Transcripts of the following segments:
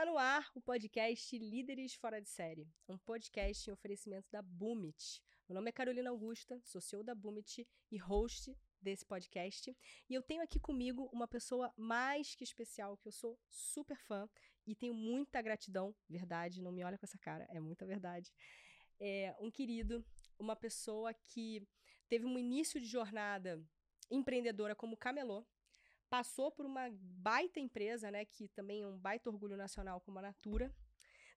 Está no ar o podcast Líderes Fora de Série, um podcast em oferecimento da Boomit. Meu nome é Carolina Augusta, sou CEO da Boomit e host desse podcast. E eu tenho aqui comigo uma pessoa mais que especial, que eu sou super fã e tenho muita gratidão, verdade, não me olha com essa cara, é muita verdade. É um querido, uma pessoa que teve um início de jornada empreendedora como camelô, passou por uma baita empresa, né, que também é um baita orgulho nacional como a Natura.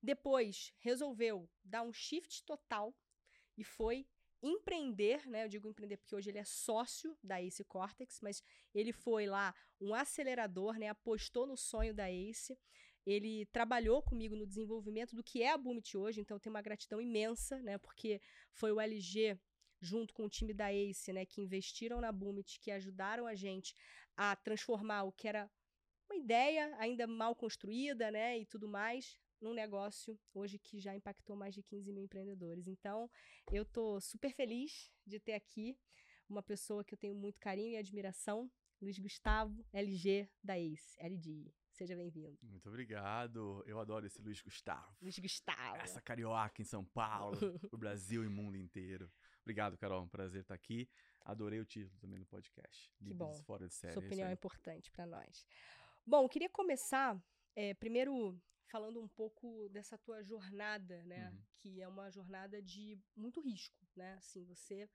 Depois resolveu dar um shift total e foi empreender, né? Eu digo empreender porque hoje ele é sócio da Ace Cortex, mas ele foi lá um acelerador, né? Apostou no sonho da Ace. Ele trabalhou comigo no desenvolvimento do que é a Boomit hoje, então tem uma gratidão imensa, né? Porque foi o LG junto com o time da Ace, né, que investiram na Boomit, que ajudaram a gente a transformar o que era uma ideia ainda mal construída, né, e tudo mais, num negócio hoje que já impactou mais de 15 mil empreendedores. Então, eu tô super feliz de ter aqui uma pessoa que eu tenho muito carinho e admiração, Luiz Gustavo, LG da Ace, LG. Seja bem-vindo. Muito obrigado. Eu adoro esse Luiz Gustavo. Luiz Gustavo. Essa carioca em São Paulo, o Brasil e o mundo inteiro. Obrigado, Carol. É um prazer estar aqui. Adorei o título também do podcast. Que bom. Fora de série. Sua opinião é importante para nós. Bom, queria começar é, primeiro falando um pouco dessa tua jornada, né? Uhum. Que é uma jornada de muito risco, né? Assim, você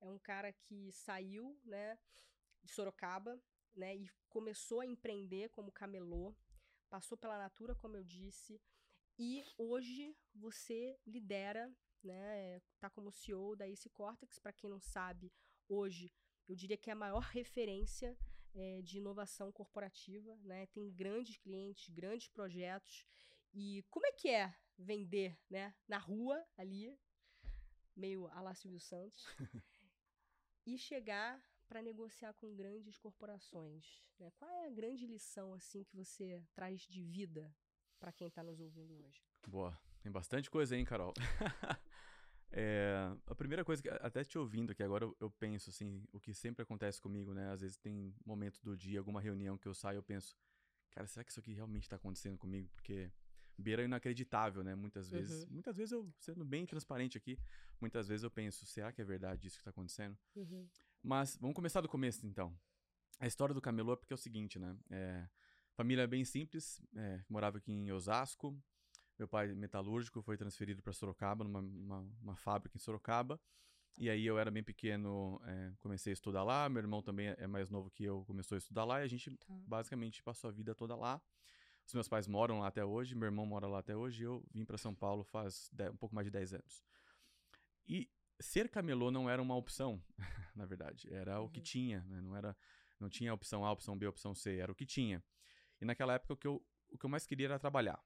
é um cara que saiu, né, de Sorocaba, né, e começou a empreender como camelô, passou pela Natura, como eu disse, e hoje você lidera né? Tá como CEO da Ace Cortex, para quem não sabe, hoje eu diria que é a maior referência é, de inovação corporativa, né? Tem grandes clientes, grandes projetos. E como é que é vender, né? Na rua ali, meio a lá Silvio Santos, e chegar para negociar com grandes corporações, né? Qual é a grande lição assim que você traz de vida para quem está nos ouvindo hoje? Boa, tem bastante coisa aí, hein, Carol? É, a primeira coisa que, até te ouvindo aqui agora, eu, eu, penso assim, o que sempre acontece comigo, né? Às vezes tem momento do dia, alguma reunião que eu saio, eu penso, cara, será que isso aqui realmente está acontecendo comigo? Porque beira inacreditável, né? Muitas vezes. Uhum. Muitas vezes eu, sendo bem transparente aqui, muitas vezes eu penso, será que é verdade isso que está acontecendo? Uhum. Mas vamos começar do começo, então. A história do camelô é porque é o seguinte, né? É, família bem simples, é, morava aqui em Osasco, meu pai, metalúrgico, foi transferido para Sorocaba, numa uma, uma, fábrica em Sorocaba. E aí eu era bem pequeno, é, comecei a estudar lá. Meu irmão também é mais novo que eu, começou a estudar lá. E a gente tá. basicamente passou a vida toda lá. Os meus pais moram lá até hoje, meu irmão mora lá até hoje. E eu vim para São Paulo faz dez, um pouco mais de 10 anos. E ser camelô não era uma opção, na verdade. Era o que uhum. tinha, né? não era, não tinha opção A, opção B, opção C, era o que tinha. E naquela época o que eu, o que eu mais queria era trabalhar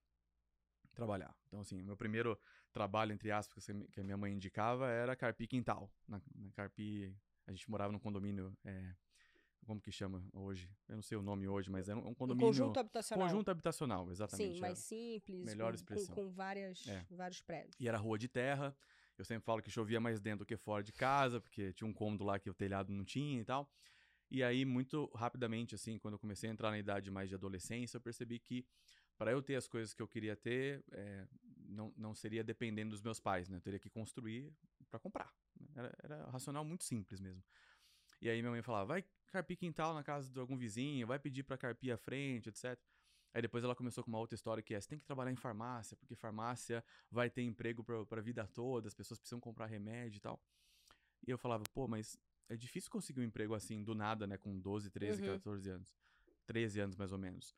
trabalhar. Então, assim, o meu primeiro trabalho, entre aspas, que a minha mãe indicava era Carpi Quintal. Na, na Carpi, a gente morava num condomínio, é, como que chama hoje? Eu não sei o nome hoje, mas era um condomínio... Um conjunto habitacional. Conjunto habitacional, exatamente. Sim, mais simples, melhor com, expressão. Com, com várias, é. vários prédios. E era rua de terra. Eu sempre falo que chovia mais dentro do que fora de casa, porque tinha um cômodo lá que o telhado não tinha e tal. E aí, muito rapidamente, assim, quando eu comecei a entrar na idade mais de adolescência, eu percebi que para eu ter as coisas que eu queria ter, é, não, não seria dependendo dos meus pais, né? Eu teria que construir para comprar. Né? Era, era racional muito simples mesmo. E aí minha mãe falava, vai carpir quintal na casa de algum vizinho, vai pedir para carpir à frente, etc. Aí depois ela começou com uma outra história que é, você tem que trabalhar em farmácia, porque farmácia vai ter emprego para a vida toda, as pessoas precisam comprar remédio e tal. E eu falava, pô, mas é difícil conseguir um emprego assim do nada, né, com 12, 13, uhum. 14 anos. 13 anos mais ou menos.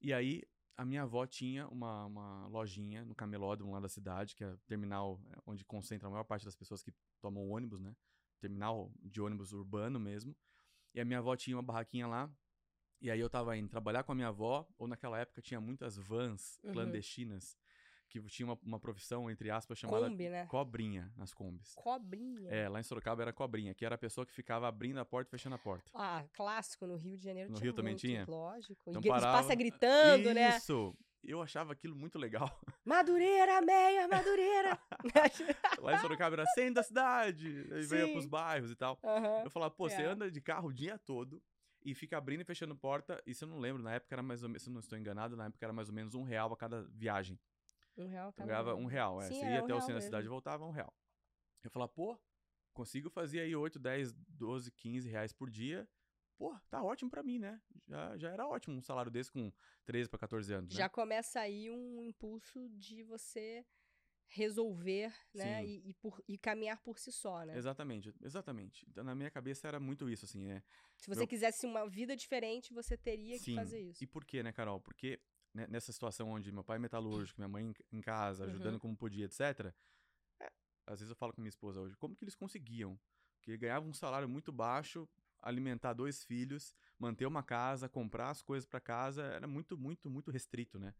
E aí a minha avó tinha uma, uma lojinha no Cameló, de um lado da cidade, que é o terminal é, onde concentra a maior parte das pessoas que tomam ônibus, né? Terminal de ônibus urbano mesmo. E a minha avó tinha uma barraquinha lá. E aí eu tava indo trabalhar com a minha avó, ou naquela época tinha muitas vans uhum. Que tinha uma, uma profissão, entre aspas, chamada Kombi, né? cobrinha nas combis. Cobrinha? É, lá em Sorocaba era cobrinha, que era a pessoa que ficava abrindo a porta e fechando a porta. Ah, clássico, no Rio de Janeiro no tinha Rio também muito, tinha? Lógico. Então e parava... passa gritando, Isso. né? Isso! Eu achava aquilo muito legal. Madureira, meia, Madureira! lá em Sorocaba era centro da cidade, aí veio pros bairros e tal. Uhum. Eu falava, pô, é. você anda de carro o dia todo, e fica abrindo e fechando porta. E se eu não lembro, na época era mais ou menos, se eu não estou enganado, na época era mais ou menos um real a cada viagem. Um real Eu cada ganhava um real, é. Sim, Você era ia um até o centro da cidade e voltava, um real. Eu falava, pô, consigo fazer aí 8, 10, 12, 15 reais por dia. Pô, tá ótimo pra mim, né? Já, já era ótimo um salário desse com 13 pra 14 anos, né? Já começa aí um impulso de você resolver, né? E, e por, e caminhar por si só, né? Exatamente, exatamente. Então, na minha cabeça era muito isso, assim, é. Se você Meu- quisesse uma vida diferente, você teria que Sim. fazer isso. E por quê, né, Carol? Porque né, nessa situação onde meu pai é metalúrgico, minha mãe em- casa, ajudando Uhum. como podia, etc. é, às vezes eu falo com minha esposa hoje, como que eles conseguiam? Porque ganhavam um salário muito baixo, alimentar dois filhos, manter uma casa, comprar as coisas para casa, era muito, muito, muito restrito, né?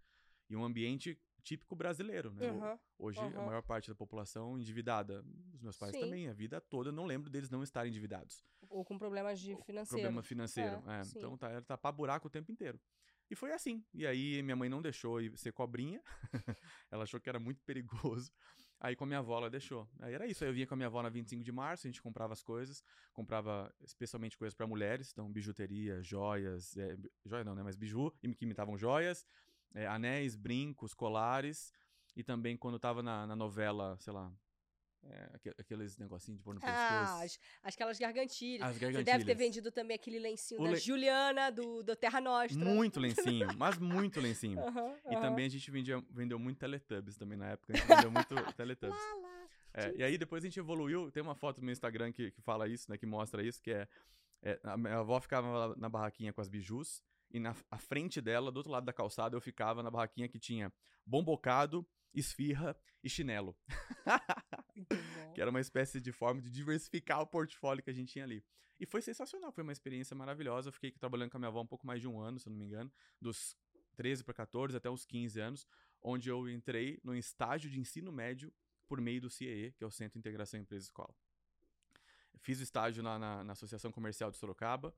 E um ambiente típico brasileiro, né? Aham. Hoje, a aham. maior parte da população endividada. Os meus pais Sim. também, a vida toda, não lembro deles não estarem endividados. Ou com problemas de financeiro. Problema financeiro. É, é. Então tá, era tapar buraco o tempo inteiro. E foi assim. E aí minha mãe não deixou eu ser cobrinha. ela achou que era muito perigoso. Aí com a minha avó ela deixou. Aí era isso. Aí eu vinha com a minha avó na 25 de março, a gente comprava as coisas. Comprava especialmente coisas para mulheres. Então bijuteria, joias. É, joia não, né? Mas biju, que imitavam joias. é, anéis, brincos, colares. E também quando tava na, na novela, sei lá... é, aque- aqueles negocinhos de pôr no Ah, pescoço. as, aquelas gargantilhas. As Você deve ter gargantilhas. vendido também aquele lencinho O da le- Juliana, do, do Terra Nostra. Muito lencinho, mas muito lencinho. E também a gente vendia, vendeu muito Teletubbies também na época. A gente vendeu muito Teletubbies. Lá, lá. É, e aí depois a gente evoluiu. Tem uma foto no meu Instagram que, que fala isso, né? Que mostra isso, que é, é, A minha avó ficava na barraquinha com as bijus. E na frente dela, do outro lado da calçada, eu ficava na barraquinha que tinha bombocado, esfirra e chinelo. Que era uma espécie de forma de diversificar o portfólio que a gente tinha ali. E foi sensacional, foi uma experiência maravilhosa. Eu fiquei trabalhando com a minha avó um pouco mais de um ano, se eu não me engano, dos 13 para 14 até os 15 anos, onde eu entrei no estágio de ensino médio por meio do CIE, que é o Centro de Integração Empresa Escola. Fiz o estágio na, na, na Associação Comercial de Sorocaba,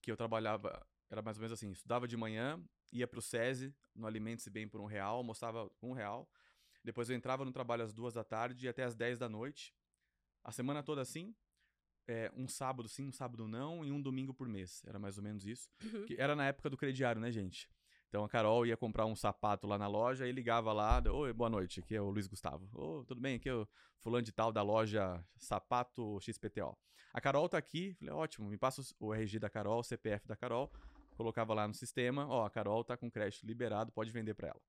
que eu trabalhava, era mais ou menos assim, estudava de manhã, ia para o SESI, no Alimente-se Bem por um real, almoçava um real, depois eu entrava no trabalho às duas da tarde e até às 10 da noite. A semana toda assim. é, um sábado sim, um sábado não, e um domingo por mês. Era mais ou menos isso. Uhum. Que era na época do crediário, né, gente? Então a Carol ia comprar um sapato lá na loja e ligava lá, oi, boa noite, aqui é o Luiz Gustavo. Ô, tudo bem? Aqui é o fulano de tal da loja Sapato XPTO. A Carol tá aqui, falei, ótimo, me passa o RG da Carol, o CPF da Carol, colocava lá no sistema, ó, a Carol tá com crédito liberado, pode vender pra ela.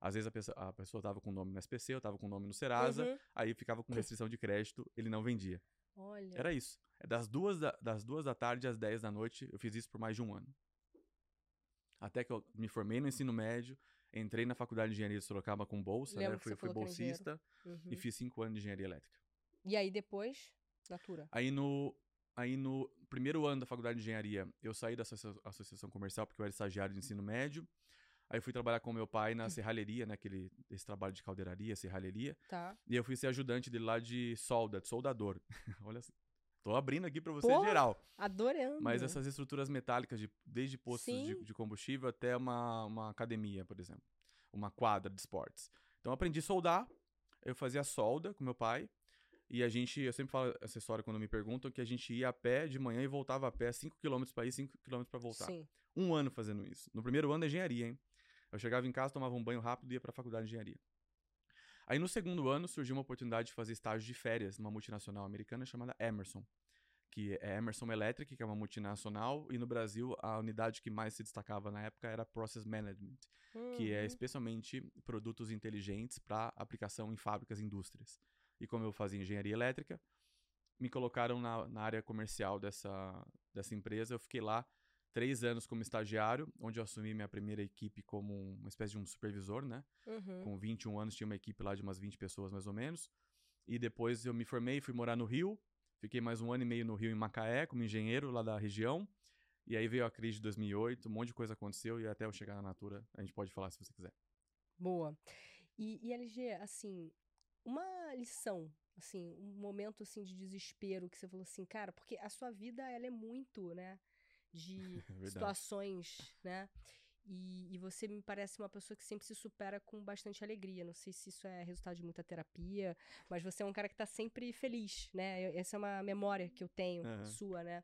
Às vezes a pessoa, a pessoa tava com o nome no SPC, eu tava com o nome no Serasa, Uhum. aí ficava com restrição de crédito, ele não vendia. Olha. Era isso. É das duas da, das duas da tarde às 10 da noite, eu fiz isso por mais de um ano. Até que eu me formei no ensino médio, entrei na faculdade de engenharia de Sorocaba com bolsa, Lembro né? Fui, fui bolsista Uhum. e fiz cinco anos de engenharia elétrica. E aí depois, Natura. Aí no, aí no primeiro ano da faculdade de engenharia, eu saí da associa- associação comercial porque eu era estagiário de ensino médio. Aí fui trabalhar com meu pai na serralheria, né? Aquele, esse trabalho de caldeiraria, serralheria. Tá. E eu fui ser ajudante dele lá de solda, de soldador. Olha, tô abrindo aqui pra você Porra! geral. Adorando. Mas essas estruturas metálicas, de, desde postos de, de combustível até uma, uma academia, por exemplo. Uma quadra de esportes. Então eu aprendi a soldar, eu fazia solda com meu pai. E a gente, eu sempre falo essa história quando me perguntam, que a gente ia a pé de manhã e voltava a pé 5km pra ir, 5km pra voltar. Sim. Um ano fazendo isso. No primeiro ano da engenharia, hein? Eu chegava em casa, tomava um banho rápido e ia pra faculdade de engenharia. Aí no segundo ano surgiu uma oportunidade de fazer estágio de férias numa multinacional americana chamada Emerson, que é Emerson Electric, que é uma multinacional, e no Brasil a unidade que mais se destacava na época era Process Management, que é Uhum. especialmente produtos inteligentes para aplicação em fábricas e indústrias. E como eu fazia engenharia elétrica, me colocaram na, na área comercial dessa, dessa empresa. Eu fiquei lá três anos como estagiário, onde eu assumi minha primeira equipe como uma espécie de um supervisor, né? Uhum. Com 21 anos tinha uma equipe lá de umas 20 pessoas mais ou menos. E depois eu me formei, fui morar no Rio. Fiquei mais um ano e meio no Rio em Macaé como engenheiro lá da região. E aí veio a crise de 2008, um monte de coisa aconteceu e até eu chegar na Natura, a gente pode falar se você quiser. Boa. E, e LG, assim, uma lição, assim, um momento assim de desespero que você falou assim, cara, porque a sua vida ela é muito, né, de verdade. situações, né? E, e você me parece uma pessoa que sempre se supera com bastante alegria. Não sei se isso é resultado de muita terapia, mas você é um cara que tá sempre feliz, né? Eu- Essa é uma memória que eu tenho Aham. sua, né?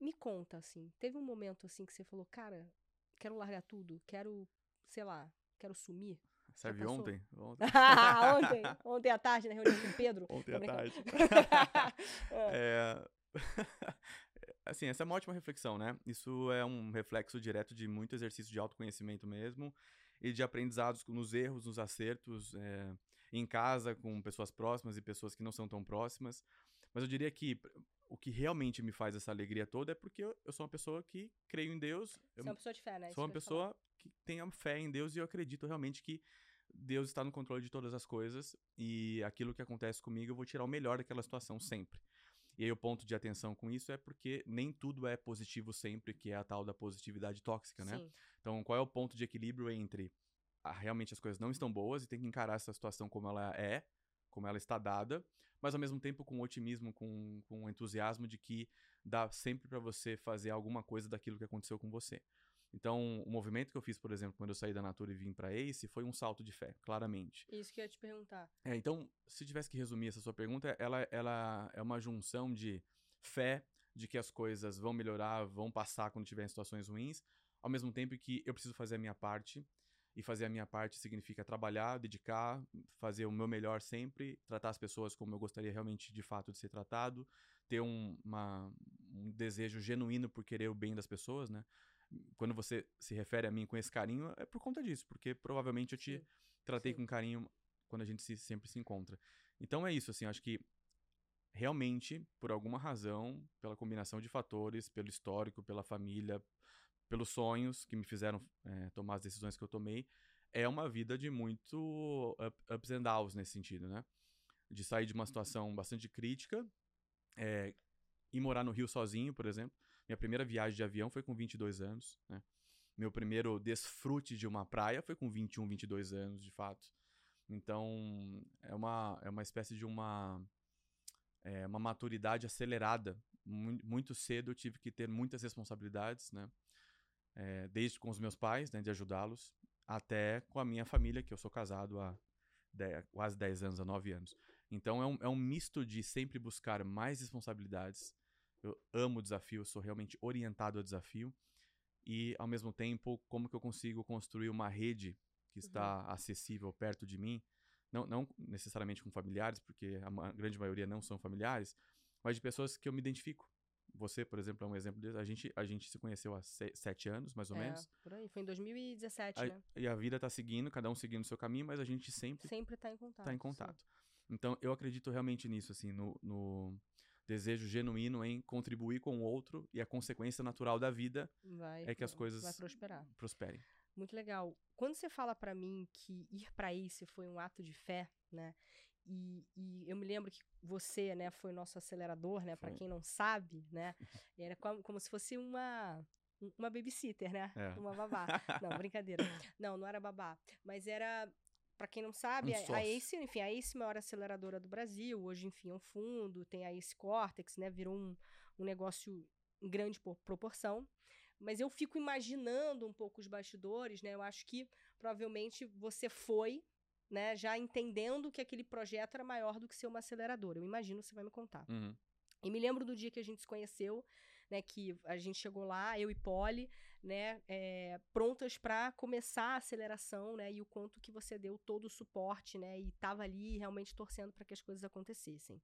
me conta, assim, teve um momento, assim, que você falou, cara, quero largar tudo, quero, sei lá, quero sumir? Serve ontem? Ontem. ontem, ontem à tarde, na reunião com o Pedro. Ontem à tarde. é... assim, essa é uma ótima reflexão, né? Isso é um reflexo direto de muito exercício de autoconhecimento mesmo e de aprendizados nos erros, nos acertos, é, em casa, com pessoas próximas e pessoas que não são tão próximas. Mas eu diria que o que realmente me faz essa alegria toda é porque eu, eu sou uma pessoa que creio em Deus. Você é uma pessoa de fé, né? Sou uma pessoa que tem a fé em Deus e eu acredito realmente que Deus está no controle de todas as coisas e aquilo que acontece comigo eu vou tirar o melhor daquela situação sempre. E aí o ponto de atenção com isso é porque nem tudo é positivo sempre, que é a tal da positividade tóxica, né? Sim. Então, qual é o ponto de equilíbrio entre ah, realmente as coisas não estão boas e tem que encarar essa situação como ela é, como ela está dada, mas ao mesmo tempo com otimismo, com, com entusiasmo de que dá sempre para você fazer alguma coisa daquilo que aconteceu com você. Então, o movimento que eu fiz, por exemplo, quando eu saí da Natura e vim para Ace, foi um salto de fé, claramente. Isso que eu ia te perguntar. É, então, se tivesse que resumir essa sua pergunta, ela, ela é uma junção de fé, de que as coisas vão melhorar, vão passar quando tiver situações ruins, ao mesmo tempo que eu preciso fazer a minha parte. E fazer a minha parte significa trabalhar, dedicar, fazer o meu melhor sempre, tratar as pessoas como eu gostaria realmente de fato de ser tratado, ter um, uma, um desejo genuíno por querer o bem das pessoas, né? Quando você se refere a mim com esse carinho, é por conta disso, porque provavelmente eu te Sim. tratei Sim. com carinho quando a gente se, sempre se encontra. Então é isso, assim, acho que realmente, por alguma razão, pela combinação de fatores, pelo histórico, pela família, pelos sonhos que me fizeram é, tomar as decisões que eu tomei, é uma vida de muito up, ups and downs nesse sentido, né? De sair de uma situação bastante crítica é, e morar no Rio sozinho, por exemplo. Minha primeira viagem de avião foi com 22 anos, né? Meu primeiro desfrute de uma praia foi com 21, 22 anos, de fato. Então, é uma, é uma espécie de uma, é, uma maturidade acelerada. Muito, cedo eu tive que ter muitas responsabilidades, né? É, desde com os meus pais, né, de ajudá-los, até com a minha família, que eu sou casado há 10, quase 10 anos, há 9 anos. Então, é um, é um misto de sempre buscar mais responsabilidades, eu amo o desafio, sou realmente orientado ao desafio. E, ao mesmo tempo, como que eu consigo construir uma rede que está uhum. acessível perto de mim, não, não necessariamente com familiares, porque a grande maioria não são familiares, mas de pessoas que eu me identifico. Você, por exemplo, é um exemplo disso. A gente, a gente se conheceu há sete anos, mais ou é, menos. por aí. Foi em 2017, a, né? E a vida está seguindo, cada um seguindo o seu caminho, mas a gente sempre... Sempre está em contato. Tá em contato. Sim. Então, eu acredito realmente nisso, assim, no, no desejo genuíno em contribuir com o outro e a consequência natural da vida vai, é que as coisas prosperem. Muito legal. Quando você fala para mim que ir para isso foi um ato de fé, né? E, e, eu me lembro que você, né, foi nosso acelerador, né? Para quem não sabe, né? Era como, como se fosse uma uma babysitter, né? É. Uma babá. Não, brincadeira. Não, não era babá. Mas era para quem não sabe, um a, Ace, enfim, a Ace maior aceleradora do Brasil, hoje, enfim, é um fundo, tem a Ace Cortex, né, virou um, um negócio em grande proporção. Mas eu fico imaginando um pouco os bastidores, né? Eu acho que provavelmente você foi, né, já entendendo que aquele projeto era maior do que ser uma aceleradora. Eu imagino, você vai me contar. Uhum. E me lembro do dia que a gente se conheceu, né, que a gente chegou lá, eu e Polly, né, é, prontas para começar a aceleração, né, e o quanto que você deu todo o suporte, né, e estava ali realmente torcendo para que as coisas acontecessem.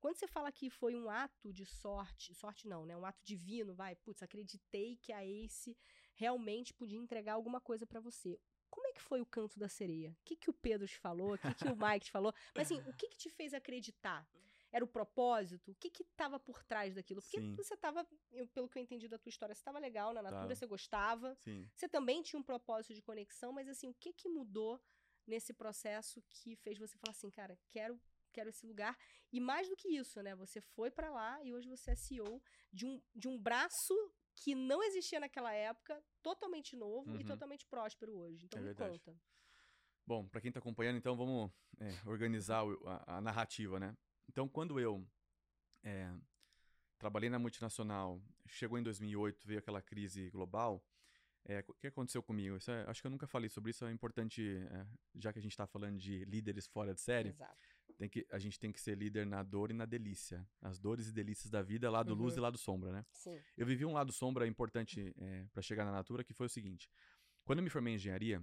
Quando você fala que foi um ato de sorte, sorte não, né, um ato divino, vai, putz, acreditei que a Ace realmente podia entregar alguma coisa para você. Como é que foi o canto da sereia? O que, que o Pedro te falou? O que, que o Mike te falou? Mas assim, o que, que te fez acreditar? Era o propósito? O que que tava por trás daquilo? Porque Sim. você tava, eu, pelo que eu entendi da tua história, você tava legal na Natura, tá. você gostava. Sim. Você também tinha um propósito de conexão, mas assim, o que que mudou nesse processo que fez você falar assim, cara, quero quero esse lugar. E mais do que isso, né? Você foi para lá e hoje você é CEO de um, de um braço que não existia naquela época, totalmente novo uhum. e totalmente próspero hoje. Então é me verdade. conta. Bom, para quem está acompanhando, então vamos é, organizar a, a, narrativa, né? Então, quando eu é, trabalhei na multinacional, chegou em 2008, veio aquela crise global, é, o que aconteceu comigo? É, acho que eu nunca falei sobre isso, é importante, é, já que a gente está falando de líderes fora de série. Exato. tem que, a gente tem que ser líder na dor e na delícia. As dores e delícias da vida, lado uhum. luz e lado sombra, né? Sim. Eu vivi um lado sombra importante para chegar na Natura, que foi o seguinte. Quando eu me formei em engenharia,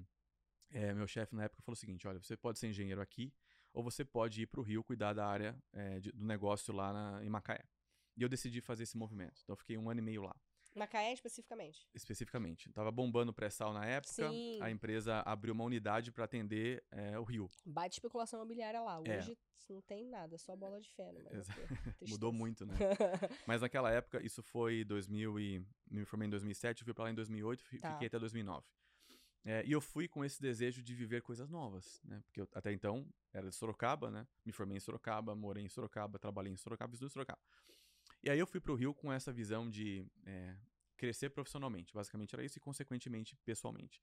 é, meu chefe na época falou o seguinte, olha, você pode ser engenheiro aqui, ou você pode ir para o Rio cuidar da área é, de, do negócio lá na, em Macaé. E eu decidi fazer esse movimento. Então eu fiquei um ano e meio lá. Macaé especificamente? Especificamente. Tava bombando pré-sal na época. Sim. A empresa abriu uma unidade para atender é, o Rio. Bate especulação imobiliária lá. É. Hoje é. não tem nada, só bola de feno. Mudou muito, né? mas naquela época, isso foi 2000 e... Me formei em 2007, fui para lá em 2008, tá. fiquei até 2009. É, e eu fui com esse desejo de viver coisas novas, né? Porque eu, até então era de Sorocaba, né? Me formei em Sorocaba, morei em Sorocaba, trabalhei em Sorocaba, estudo em Sorocaba. E aí eu fui para o Rio com essa visão de é, crescer profissionalmente. Basicamente era isso e, consequentemente, pessoalmente.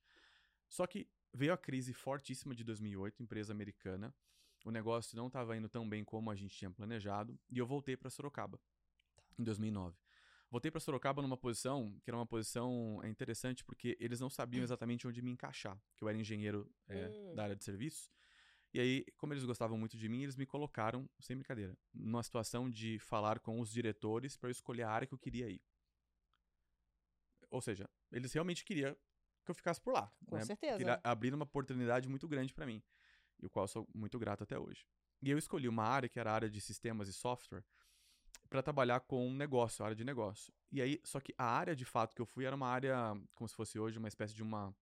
Só que veio a crise fortíssima de 2008, empresa americana. O negócio não estava indo tão bem como a gente tinha planejado. E eu voltei para Sorocaba, em 2009. Voltei para Sorocaba numa posição que era uma posição é interessante porque eles não sabiam exatamente onde me encaixar, que eu era engenheiro é, hum. da área de serviços. E aí, como eles gostavam muito de mim, eles me colocaram, sem brincadeira, numa situação de falar com os diretores para eu escolher a área que eu queria ir. Ou seja, eles realmente queriam que eu ficasse por lá. Com né? certeza. Queria abrir uma oportunidade muito grande para mim, e o qual eu sou muito grato até hoje. E eu escolhi uma área que era a área de sistemas e software para trabalhar com negócio, área de negócio. E aí, só que a área de fato que eu fui era uma área como se fosse hoje uma espécie de uma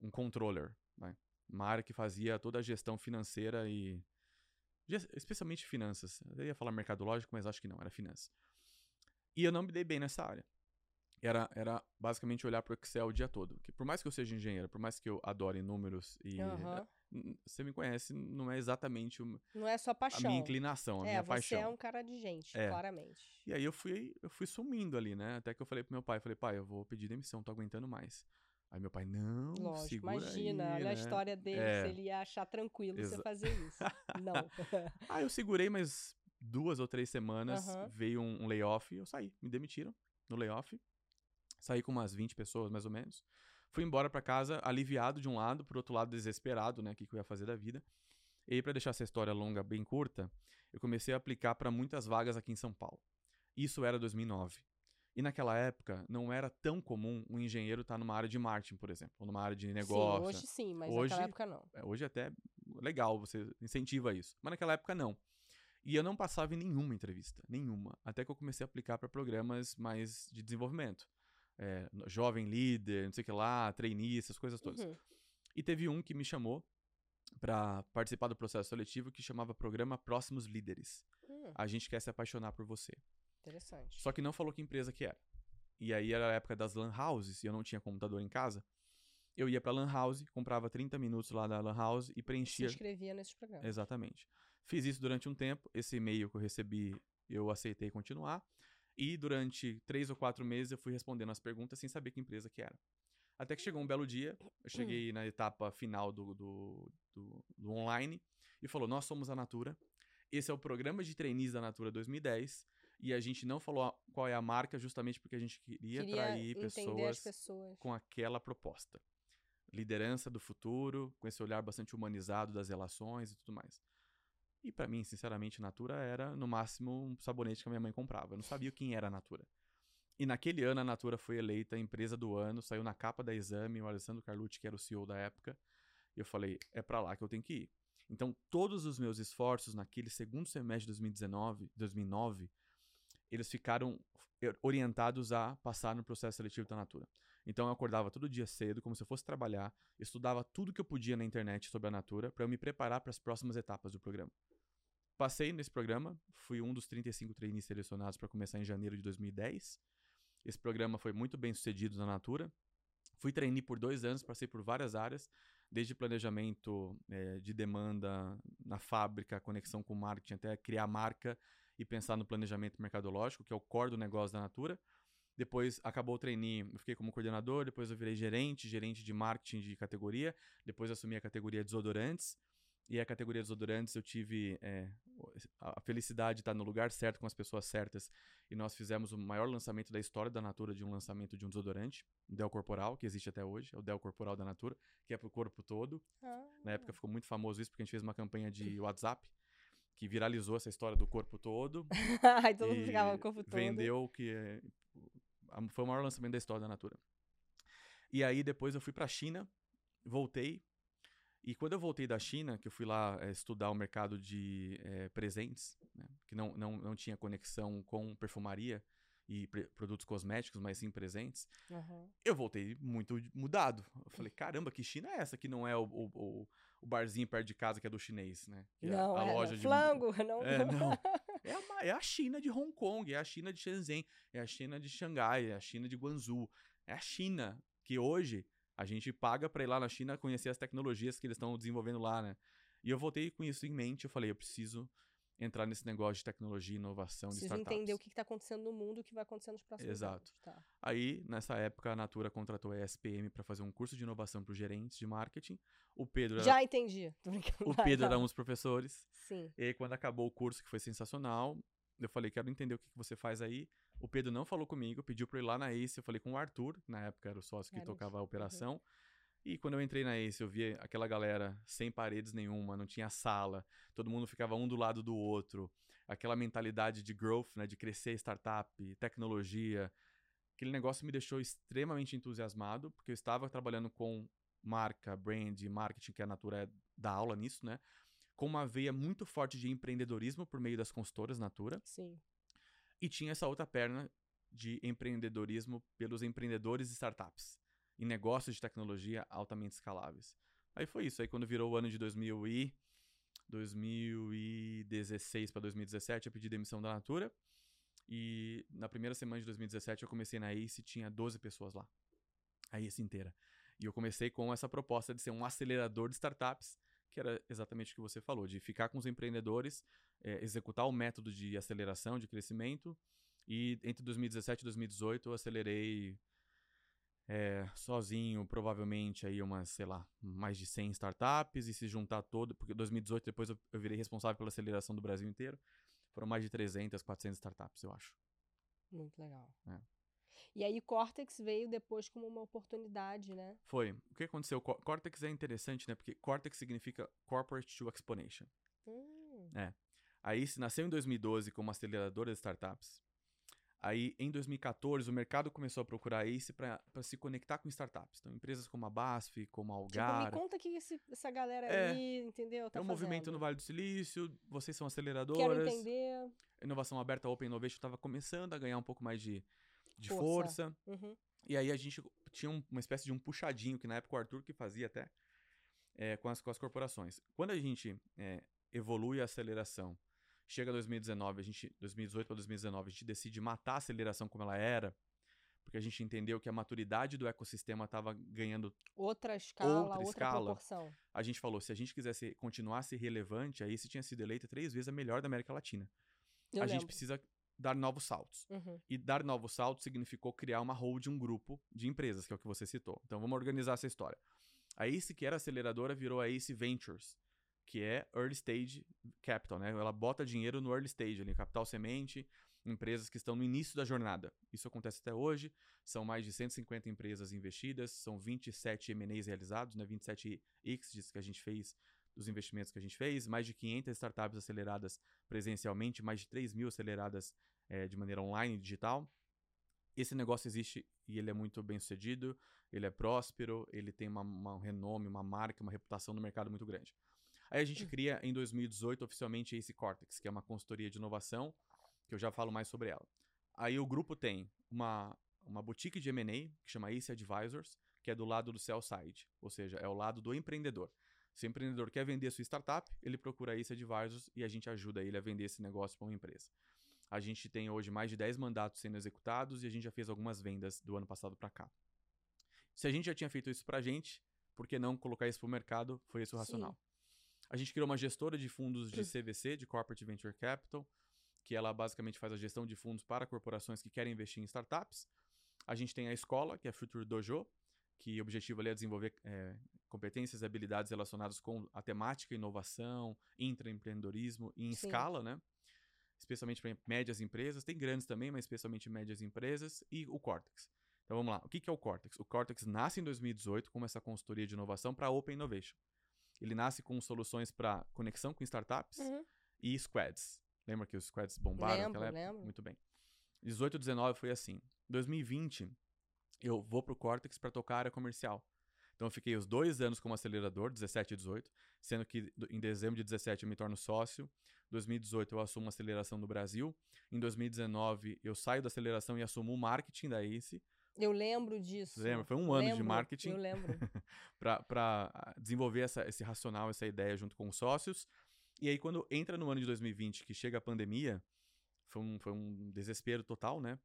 um controller, né? uma área que fazia toda a gestão financeira e especialmente finanças. Eu ia falar mercadológico, mas acho que não, era finanças. E eu não me dei bem nessa área. Era, era basicamente olhar para o Excel o dia todo. Que por mais que eu seja engenheiro, por mais que eu adore números e uhum. você me conhece, não é exatamente o, não é sua paixão. a minha inclinação, a é, minha você paixão. Você é um cara de gente, é. claramente. E aí eu fui, eu fui sumindo ali, né? Até que eu falei pro meu pai, falei, pai, eu vou pedir demissão, tô aguentando mais. Aí meu pai, não, Lógico, segura imagina, aí, olha né? a história dele, é. se ele ia achar tranquilo Exa você fazer isso. não. aí eu segurei, mas duas ou três semanas uhum. veio um, um layoff e eu saí. Me demitiram no layoff. Saí com umas 20 pessoas, mais ou menos. Fui embora para casa, aliviado de um lado, por outro lado, desesperado, né? O que, que eu ia fazer da vida. E aí, pra deixar essa história longa bem curta, eu comecei a aplicar para muitas vagas aqui em São Paulo. Isso era 2009. E naquela época, não era tão comum um engenheiro estar tá numa área de marketing, por exemplo, ou numa área de negócio. Sim, hoje sim, mas hoje, naquela época não. É, hoje até legal, você incentiva isso. Mas naquela época não. E eu não passava em nenhuma entrevista, nenhuma. Até que eu comecei a aplicar para programas mais de desenvolvimento. É, jovem líder, não sei o que lá, trainee, essas coisas todas. Uhum. E teve um que me chamou para participar do processo seletivo que chamava Programa Próximos Líderes. Uhum. A gente quer se apaixonar por você. Interessante. Só que não falou que empresa que era. E aí era a época das lan houses e eu não tinha computador em casa. Eu ia pra lan house, comprava 30 minutos lá da lan house e preenchia. Se inscrevia nesses programas. Exatamente. Fiz isso durante um tempo. Esse e-mail que eu recebi, eu aceitei continuar. E durante três ou quatro meses eu fui respondendo as perguntas sem saber que empresa que era. Até que chegou um belo dia, eu cheguei hum. na etapa final do, do, do, do online e falou: Nós somos a Natura. Esse é o programa de trainees da Natura 2010 e a gente não falou qual é a marca justamente porque a gente queria, queria atrair pessoas, pessoas, com aquela proposta. Liderança do futuro, com esse olhar bastante humanizado das relações e tudo mais. E para mim, sinceramente, Natura era no máximo um sabonete que a minha mãe comprava. Eu não sabia quem era a Natura. E naquele ano a Natura foi eleita empresa do ano, saiu na capa da Exame, o Alessandro Carlucci, que era o CEO da época. E eu falei, é para lá que eu tenho que ir. Então, todos os meus esforços naquele segundo semestre de 2019, 2009 eles ficaram orientados a passar no processo seletivo da Natura. Então eu acordava todo dia cedo, como se eu fosse trabalhar, estudava tudo que eu podia na internet sobre a Natura para eu me preparar para as próximas etapas do programa. Passei nesse programa, fui um dos 35 trainees selecionados para começar em janeiro de 2010. Esse programa foi muito bem sucedido na Natura. Fui trainee por dois anos, passei por várias áreas, desde planejamento é, de demanda na fábrica, conexão com marketing, até criar marca e pensar no planejamento mercadológico, que é o core do negócio da Natura. Depois acabou o trainee, eu fiquei como coordenador, depois eu virei gerente, gerente de marketing de categoria, depois assumi a categoria desodorantes. E a categoria desodorantes eu tive é, a felicidade de estar no lugar certo com as pessoas certas. E nós fizemos o maior lançamento da história da Natura de um lançamento de um desodorante, o Del Corporal, que existe até hoje, é o Del Corporal da Natura, que é para o corpo todo. Ah. Na época ficou muito famoso isso porque a gente fez uma campanha de WhatsApp que viralizou essa história do corpo todo. Aí todo mundo ficava o corpo todo. Vendeu que é, foi o maior lançamento da história da Natura. E aí depois eu fui para a China, voltei. E quando eu voltei da China, que eu fui lá é, estudar o mercado de é, presentes, né, que não, não, não tinha conexão com perfumaria e produtos cosméticos, mas sim presentes, uhum. eu voltei muito mudado. Eu falei, caramba, que China é essa que não é o, o, o barzinho perto de casa que é do chinês, né? Que não, é a, a é, loja de flango, não. É, não. É a, é a China de Hong Kong, é a China de Shenzhen, é a China de Xangai, é a China de Guangzhou. É a China que hoje a gente paga para ir lá na China conhecer as tecnologias que eles estão desenvolvendo lá, né? E eu voltei com isso em mente, eu falei, eu preciso entrar nesse negócio de tecnologia, inovação, Preciso de startups. entender o que está acontecendo no mundo, o que vai acontecer nos próximos Exato. anos. Tá. Aí, nessa época, a Natura contratou a SPM para fazer um curso de inovação para os gerentes de marketing. O Pedro Já entendi. O Pedro era um dos professores. Sim. E aí, quando acabou o curso, que foi sensacional, eu falei, quero entender o que você faz aí. O Pedro não falou comigo, pediu para ir lá na Ace. Eu falei com o Arthur, na época era o sócio que tocava a operação. Uhum. E quando eu entrei na Ace, eu vi aquela galera sem paredes nenhuma, não tinha sala, todo mundo ficava um do lado do outro aquela mentalidade de growth, né, de crescer startup, tecnologia. Aquele negócio me deixou extremamente entusiasmado, porque eu estava trabalhando com marca, brand, marketing, que a Natura é da aula nisso, né? Com uma veia muito forte de empreendedorismo por meio das consultoras Natura. Sim. E tinha essa outra perna de empreendedorismo pelos empreendedores e startups, em negócios de tecnologia altamente escaláveis. Aí foi isso. Aí quando virou o ano de 2000 e 2016 para 2017 eu pedi demissão da Natura. E na primeira semana de 2017 eu comecei na ACE tinha 12 pessoas lá. A ACE inteira. E eu comecei com essa proposta de ser um acelerador de startups, que era exatamente o que você falou, de ficar com os empreendedores, é, executar o método de aceleração, de crescimento. E entre 2017 e 2018 eu acelerei é, sozinho, provavelmente aí umas, sei lá, mais de 100 startups e se juntar todo, porque 2018 depois eu, eu virei responsável pela aceleração do Brasil inteiro, foram mais de 300, 400 startups, eu acho. Muito legal. É. E aí Cortex veio depois como uma oportunidade, né? Foi. O que aconteceu? Cortex é interessante, né? Porque Cortex significa Corporate to Exponation. Hum. É. Aí se nasceu em 2012 como aceleradora de startups. Aí, em 2014, o mercado começou a procurar Ace para se conectar com startups. Então, empresas como a BASF, como a Algar... Tipo, me conta que esse, essa galera é, aí, entendeu? Tá é um fazendo. movimento no Vale do Silício, vocês são aceleradoras. Quero entender. Inovação aberta, Open Innovation, estava começando a ganhar um pouco mais de, de força. força. Uhum. E aí, a gente tinha uma espécie de um puxadinho, que na época o Arthur que fazia até, é, com, as, com as corporações. Quando a gente é, evolui a aceleração Chega 2019, a gente 2018 para 2019, a gente decide matar a aceleração como ela era, porque a gente entendeu que a maturidade do ecossistema estava ganhando outra escala, outra, outra escala. proporção. A gente falou, se a gente quisesse continuar a ser relevante, aí se tinha sido eleita três vezes a melhor da América Latina. Eu a lembro. gente precisa dar novos saltos. Uhum. E dar novos saltos significou criar uma hold, um grupo de empresas, que é o que você citou. Então vamos organizar essa história. A ACE, que era aceleradora, virou a ACE Ventures, que é Early Stage Capital, né? Ela bota dinheiro no early stage, ali, capital semente, empresas que estão no início da jornada. Isso acontece até hoje, são mais de 150 empresas investidas, são 27 M&As realizados, né? 27 exits que a gente fez dos investimentos que a gente fez, mais de 500 startups aceleradas presencialmente, mais de 3 mil aceleradas é, de maneira online e digital. Esse negócio existe e ele é muito bem sucedido, ele é próspero, ele tem uma, uma, um renome, uma marca, uma reputação no mercado muito grande. Aí a gente hum. cria em 2018 oficialmente a Ace Cortex, que é uma consultoria de inovação, que eu já falo mais sobre ela. Aí o grupo tem uma, uma boutique de M&A, que chama Ace Advisors, que é do lado do sell side, ou seja, é o lado do empreendedor. Se o empreendedor quer vender sua startup, ele procura a Ace Advisors e a gente ajuda ele a vender esse negócio para uma empresa. A gente tem hoje mais de 10 mandatos sendo executados e a gente já fez algumas vendas do ano passado para cá. Se a gente já tinha feito isso para a gente, por que não colocar isso para o mercado? Foi esse o racional. A gente criou uma gestora de fundos de CVC, de Corporate Venture Capital, que ela basicamente faz a gestão de fundos para corporações que querem investir em startups. A gente tem a escola, que é a Future Dojo, que o objetivo ali é desenvolver é, competências e habilidades relacionadas com a temática inovação, intraempreendedorismo em Sim. escala, né? Especialmente para médias empresas, tem grandes também, mas especialmente médias empresas, e o Cortex. Então vamos lá, o que é o Cortex? O Cortex nasce em 2018 como essa consultoria de inovação para Open Innovation. Ele nasce com soluções para conexão com startups. Uhum. e squads. Lembra que os squads bombaram Lembro, naquela época? lembro. Muito bem. 18 19 foi assim. 2020, eu vou pro Cortex para tocar a área comercial. Então eu fiquei os dois anos como acelerador, 17 e 18, sendo que em dezembro de 17 eu me torno sócio. 2018 eu assumo a aceleração do Brasil. Em 2019 eu saio da aceleração e assumo o marketing da ACE. Eu lembro disso. Lembra? Foi um ano de Lembro, marketing. Eu lembro. para desenvolver essa, esse racional, essa ideia junto com os sócios. E aí, quando entra no ano de 2020, que chega a pandemia, foi um, foi um desespero total, né?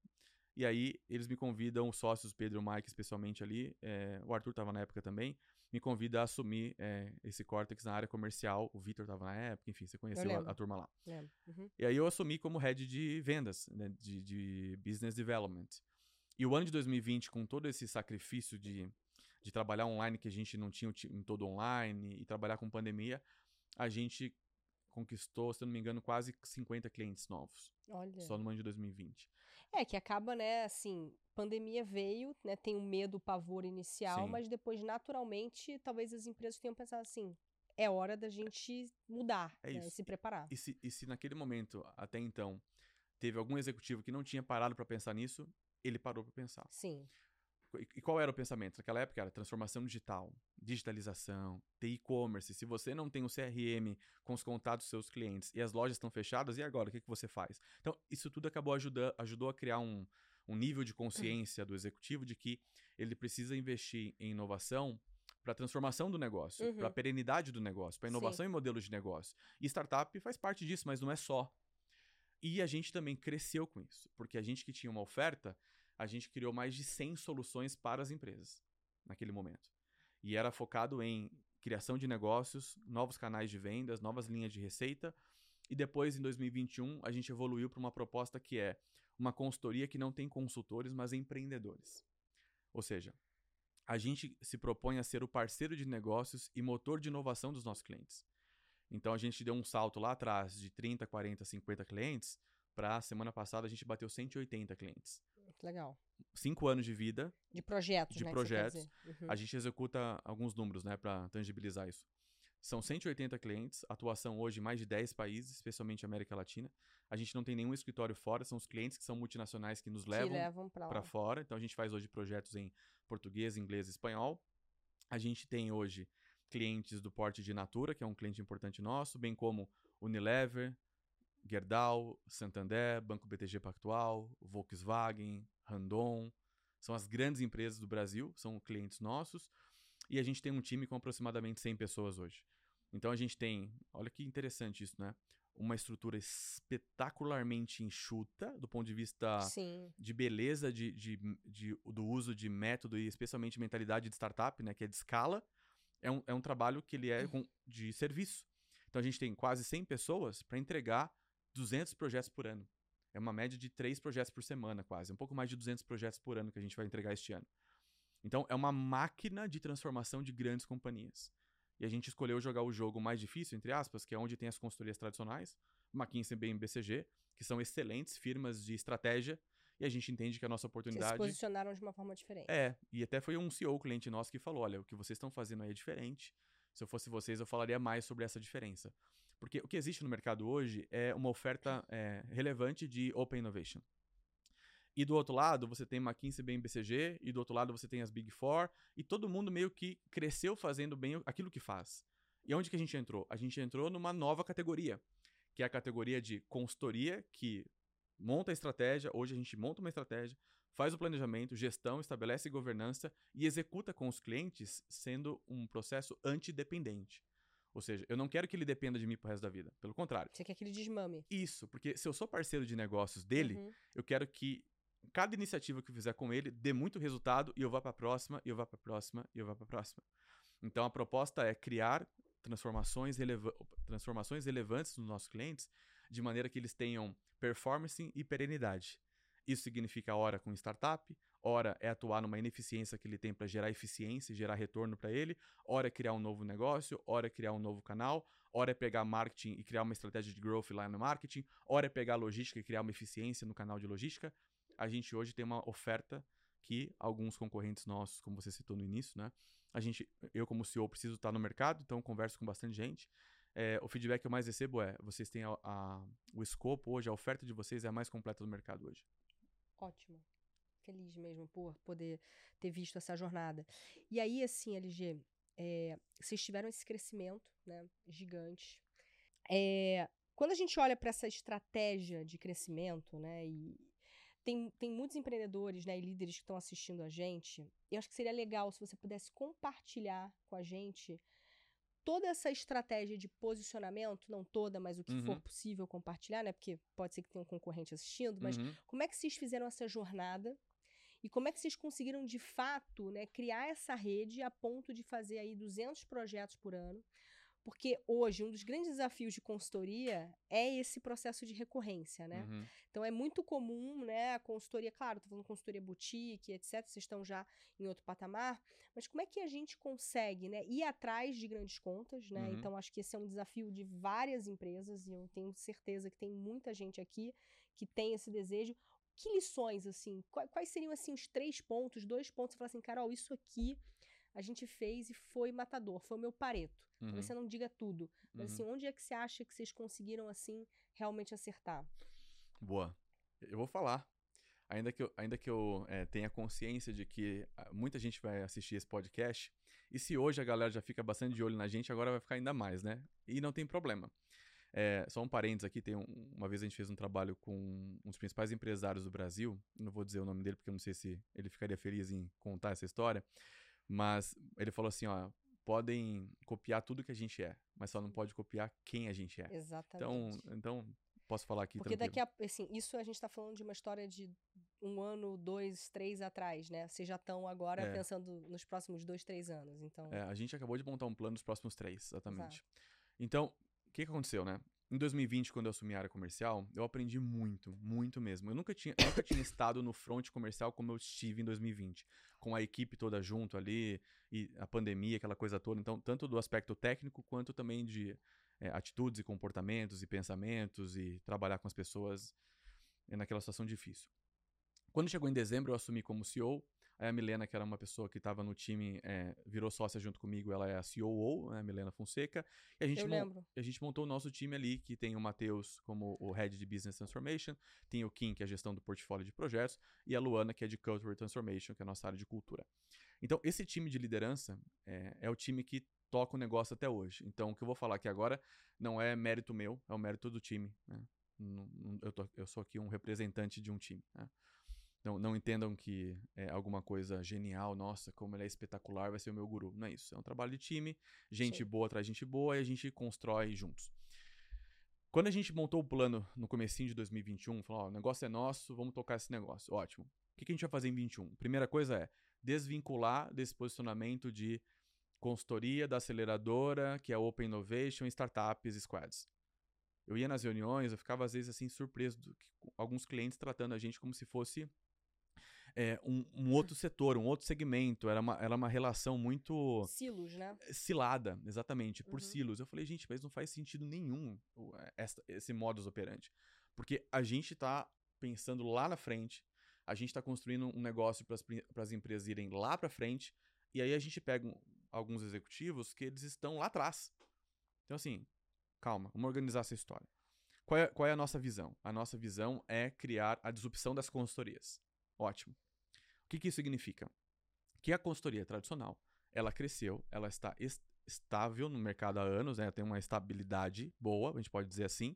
E aí, eles me convidam, os sócios, Pedro e o Mike, especialmente ali, é, o Arthur estava na época também, me convida a assumir é, esse Cortex na área comercial. O Vitor estava na época, enfim, você conheceu a, a turma lá. Uhum. E aí eu assumi como head de vendas, né, de, de business development. E o ano de 2020, com todo esse sacrifício de, de trabalhar online, que a gente não tinha time todo online, e trabalhar com pandemia, a gente conquistou, se eu não me engano, quase 50 clientes novos, Olha. só no ano de 2020. É, que acaba, né, assim, pandemia veio, né, tem o medo, o pavor inicial, Sim. mas depois, naturalmente, talvez as empresas tenham pensado assim, é hora da gente mudar, É né, isso. e se preparar. E se, e se naquele momento, até então, teve algum executivo que não tinha parado para pensar nisso, ele parou para pensar. Sim, E qual era o pensamento? Naquela época era transformação digital, digitalização, e-commerce. Se você não tem o CRM com os contatos dos seus clientes e as lojas estão fechadas, e agora? O que, que você faz? Então, isso tudo acabou ajudando, ajudou a criar um, um nível de consciência do executivo de que ele precisa investir em inovação para a transformação do negócio, Uhum. para a perenidade do negócio, para inovação em modelos de negócio. E startup faz parte disso, mas não é só. E a gente também cresceu com isso, porque a gente que tinha uma oferta, a gente criou mais de 100 soluções para as empresas naquele momento. E era focado em criação de negócios, novos canais de vendas, novas linhas de receita. E depois, em 2021, a gente evoluiu para uma proposta que é uma consultoria que não tem consultores, mas empreendedores. Ou seja, a gente se propõe a ser o parceiro de negócios e motor de inovação dos nossos clientes. Então a gente deu um salto lá atrás de 30, 40, 50 clientes para semana passada a gente bateu 180 clientes. Legal. Cinco anos de vida, De projetos, De né, projetos. Uhum. a gente executa alguns números, né, para tangibilizar isso. São 180 clientes, atuação hoje em mais de 10 países, especialmente América Latina. A gente não tem nenhum escritório fora, são os clientes que são multinacionais que nos levam levam para fora. Então a gente faz hoje projetos em português, inglês e espanhol. A gente tem hoje clientes do porte de Natura, que é um cliente importante nosso, bem como Unilever, Gerdau, Santander, Banco BTG Pactual, Volkswagen, Randon. São as grandes empresas do Brasil, são clientes nossos. E a gente tem um time com aproximadamente 100 pessoas hoje. Então a gente tem, olha que interessante isso, né? Uma estrutura espetacularmente enxuta do ponto de vista Sim, de beleza de, de, de- do uso de método e especialmente mentalidade de startup, né, que é de escala, é um, é um trabalho que ele é com- de serviço. Então a gente tem quase 100 pessoas para entregar 200 projetos por ano. É uma média de 3 projetos por semana, quase. Um pouco mais de 200 projetos por ano que a gente vai entregar este ano. Então é uma máquina de transformação de grandes companhias. E a gente escolheu jogar o jogo mais difícil, entre aspas, que é onde tem as consultorias tradicionais, McKinsey, BM, BCG, que são excelentes firmas de estratégia, e a gente entende que a nossa vocês se oportunidade posicionaram de uma forma diferente. é, e até foi um CEO cliente nosso que falou: olha, o que vocês estão fazendo aí é diferente. Se eu fosse vocês, eu falaria mais sobre essa diferença. Porque o que existe no mercado hoje é uma oferta é, relevante de Open Innovation. E do outro lado, você tem McKinsey bem BCG, e do outro lado você tem as Big Four, e todo mundo meio que cresceu fazendo bem aquilo que faz. E onde que a gente entrou? A gente entrou numa nova categoria, que é a categoria de consultoria, que monta a estratégia, hoje a gente monta uma estratégia, faz o planejamento, gestão, estabelece governança e executa com os clientes, sendo um processo antidependente. Ou seja, eu não quero que ele dependa de mim pro resto da vida. Pelo contrário. Você quer aquele desmame. Isso, porque se eu sou parceiro de negócios dele, Uhum. eu quero que cada iniciativa que eu fizer com ele dê muito resultado e eu vá para a próxima, e eu vá para a próxima, e eu vá para a próxima. Então a proposta é criar transformações, releva transformações relevantes nos nossos clientes de maneira que eles tenham performance e perenidade. Isso significa hora com startup, hora é atuar numa ineficiência que ele tem para gerar eficiência e gerar retorno para ele, hora é criar um novo negócio, hora é criar um novo canal, hora é pegar marketing e criar uma estratégia de growth lá no marketing, hora é pegar logística e criar uma eficiência no canal de logística. A gente hoje tem uma oferta que alguns concorrentes nossos, como você citou no início, né? A gente, eu como CEO preciso estar no mercado, então converso com bastante gente. é, o feedback que eu mais recebo é: vocês têm a, a, o escopo hoje, a oferta de vocês é a mais completa do mercado hoje. Ótimo. Feliz mesmo por poder ter visto essa jornada. E aí, assim, LG, é, vocês tiveram esse crescimento né, gigante. É, quando a gente olha para essa estratégia de crescimento, né, e tem, tem muitos empreendedores né, e líderes que estão assistindo a gente, eu acho que seria legal se você pudesse compartilhar com a gente toda essa estratégia de posicionamento, não toda, mas o que uhum. for possível compartilhar, né? Porque pode ser que tenha um concorrente assistindo, mas uhum. como é que vocês fizeram essa jornada e como é que vocês conseguiram de fato, né, criar essa rede a ponto de fazer aí 200 projetos por ano? Porque hoje um dos grandes desafios de consultoria é esse processo de recorrência, né? Uhum. Então é muito comum, né, a consultoria, claro, tô falando consultoria boutique, etc, vocês estão já em outro patamar, mas como é que a gente consegue, né, ir atrás de grandes contas, né? Uhum. Então acho que esse é um desafio de várias empresas e eu tenho certeza que tem muita gente aqui que tem esse desejo. Que lições assim? Quais seriam assim os três pontos, dois pontos, você fala assim, Carol, isso aqui a gente fez e foi matador, foi o meu pareto. Uhum. Talvez você não diga tudo, mas assim, uhum. assim, onde é que você acha que vocês conseguiram assim realmente acertar? Boa. Eu vou falar. Ainda que eu, ainda que eu é, tenha consciência de que ah, muita gente vai assistir esse podcast, e se hoje a galera já fica bastante de olho na gente, agora vai ficar ainda mais, né? E não tem problema. É, só um parênteses aqui, tem um, uma vez a gente fez um trabalho com um dos principais empresários do Brasil, não vou dizer o nome dele porque eu não sei se ele ficaria feliz em contar essa história, mas ele falou assim, ó, podem copiar tudo que a gente é, mas só não pode copiar quem a gente é. Exatamente. Então, então posso falar aqui Porque tranquilo. daqui a, assim, isso a gente está falando de uma história de um ano, dois, três atrás, né? Vocês já estão agora é. pensando nos próximos dois, três anos, então... É, a gente acabou de montar um plano nos próximos três, exatamente. Exato. Então, o que, que aconteceu, né? Em 2020, quando eu assumi a área comercial, eu aprendi muito, muito mesmo. Eu nunca tinha, nunca tinha estado no front comercial como eu estive em 2020, com a equipe toda junto ali, e a pandemia, aquela coisa toda. Então, tanto do aspecto técnico, quanto também de é, atitudes e comportamentos e pensamentos e trabalhar com as pessoas é, naquela situação difícil. Quando chegou em dezembro, eu assumi como CEO Aí a Milena, que era uma pessoa que estava no time, é, virou sócia junto comigo, ela é a COO, né, a Milena Fonseca. E a gente. A gente montou o nosso time ali, que tem o Matheus como o Head de Business Transformation, tem o Kim, que é a gestão do portfólio de projetos, e a Luana, que é de Cultural Transformation, que é a nossa área de cultura. Então, esse time de liderança é, é o time que toca o negócio até hoje. Então, o que eu vou falar aqui agora não é mérito meu, é o mérito do time. Né? Eu, tô, eu, sou aqui um representante de um time. Né? Não, não entendam que é alguma coisa genial, nossa, como ele é espetacular, vai ser o meu guru. Não é isso. É um trabalho de time, gente Sim. boa de gente boa e a gente constrói juntos. Quando a gente montou o plano no comecinho de 2021, falou, ó, o negócio é nosso, vamos tocar esse negócio. Ótimo. O que, a gente vai fazer em 21? Primeira coisa é desvincular desse posicionamento de consultoria da aceleradora, que é Open Innovation, startups, squads. Eu ia nas reuniões, eu ficava às vezes assim surpreso do que alguns clientes tratando a gente como se fosse é, um, um, outro setor, um outro segmento. Era uma, era uma relação muito. Silos, né? Cilada, exatamente, por uhum. silos. Eu falei, gente, mas não faz sentido nenhum essa, esse modus operandi. Porque a gente está pensando lá na frente, a gente está construindo um negócio para as empresas irem lá para frente, e aí a gente pega um, alguns executivos que eles estão lá atrás. Então, assim, calma, vamos organizar essa história. Qual é, qual é a nossa visão? A nossa visão é criar a disrupção das consultorias. Ótimo. O que, que isso significa? Que a consultoria tradicional, ela cresceu, ela está est estável no mercado há anos, né? tem uma estabilidade boa, a gente pode dizer assim.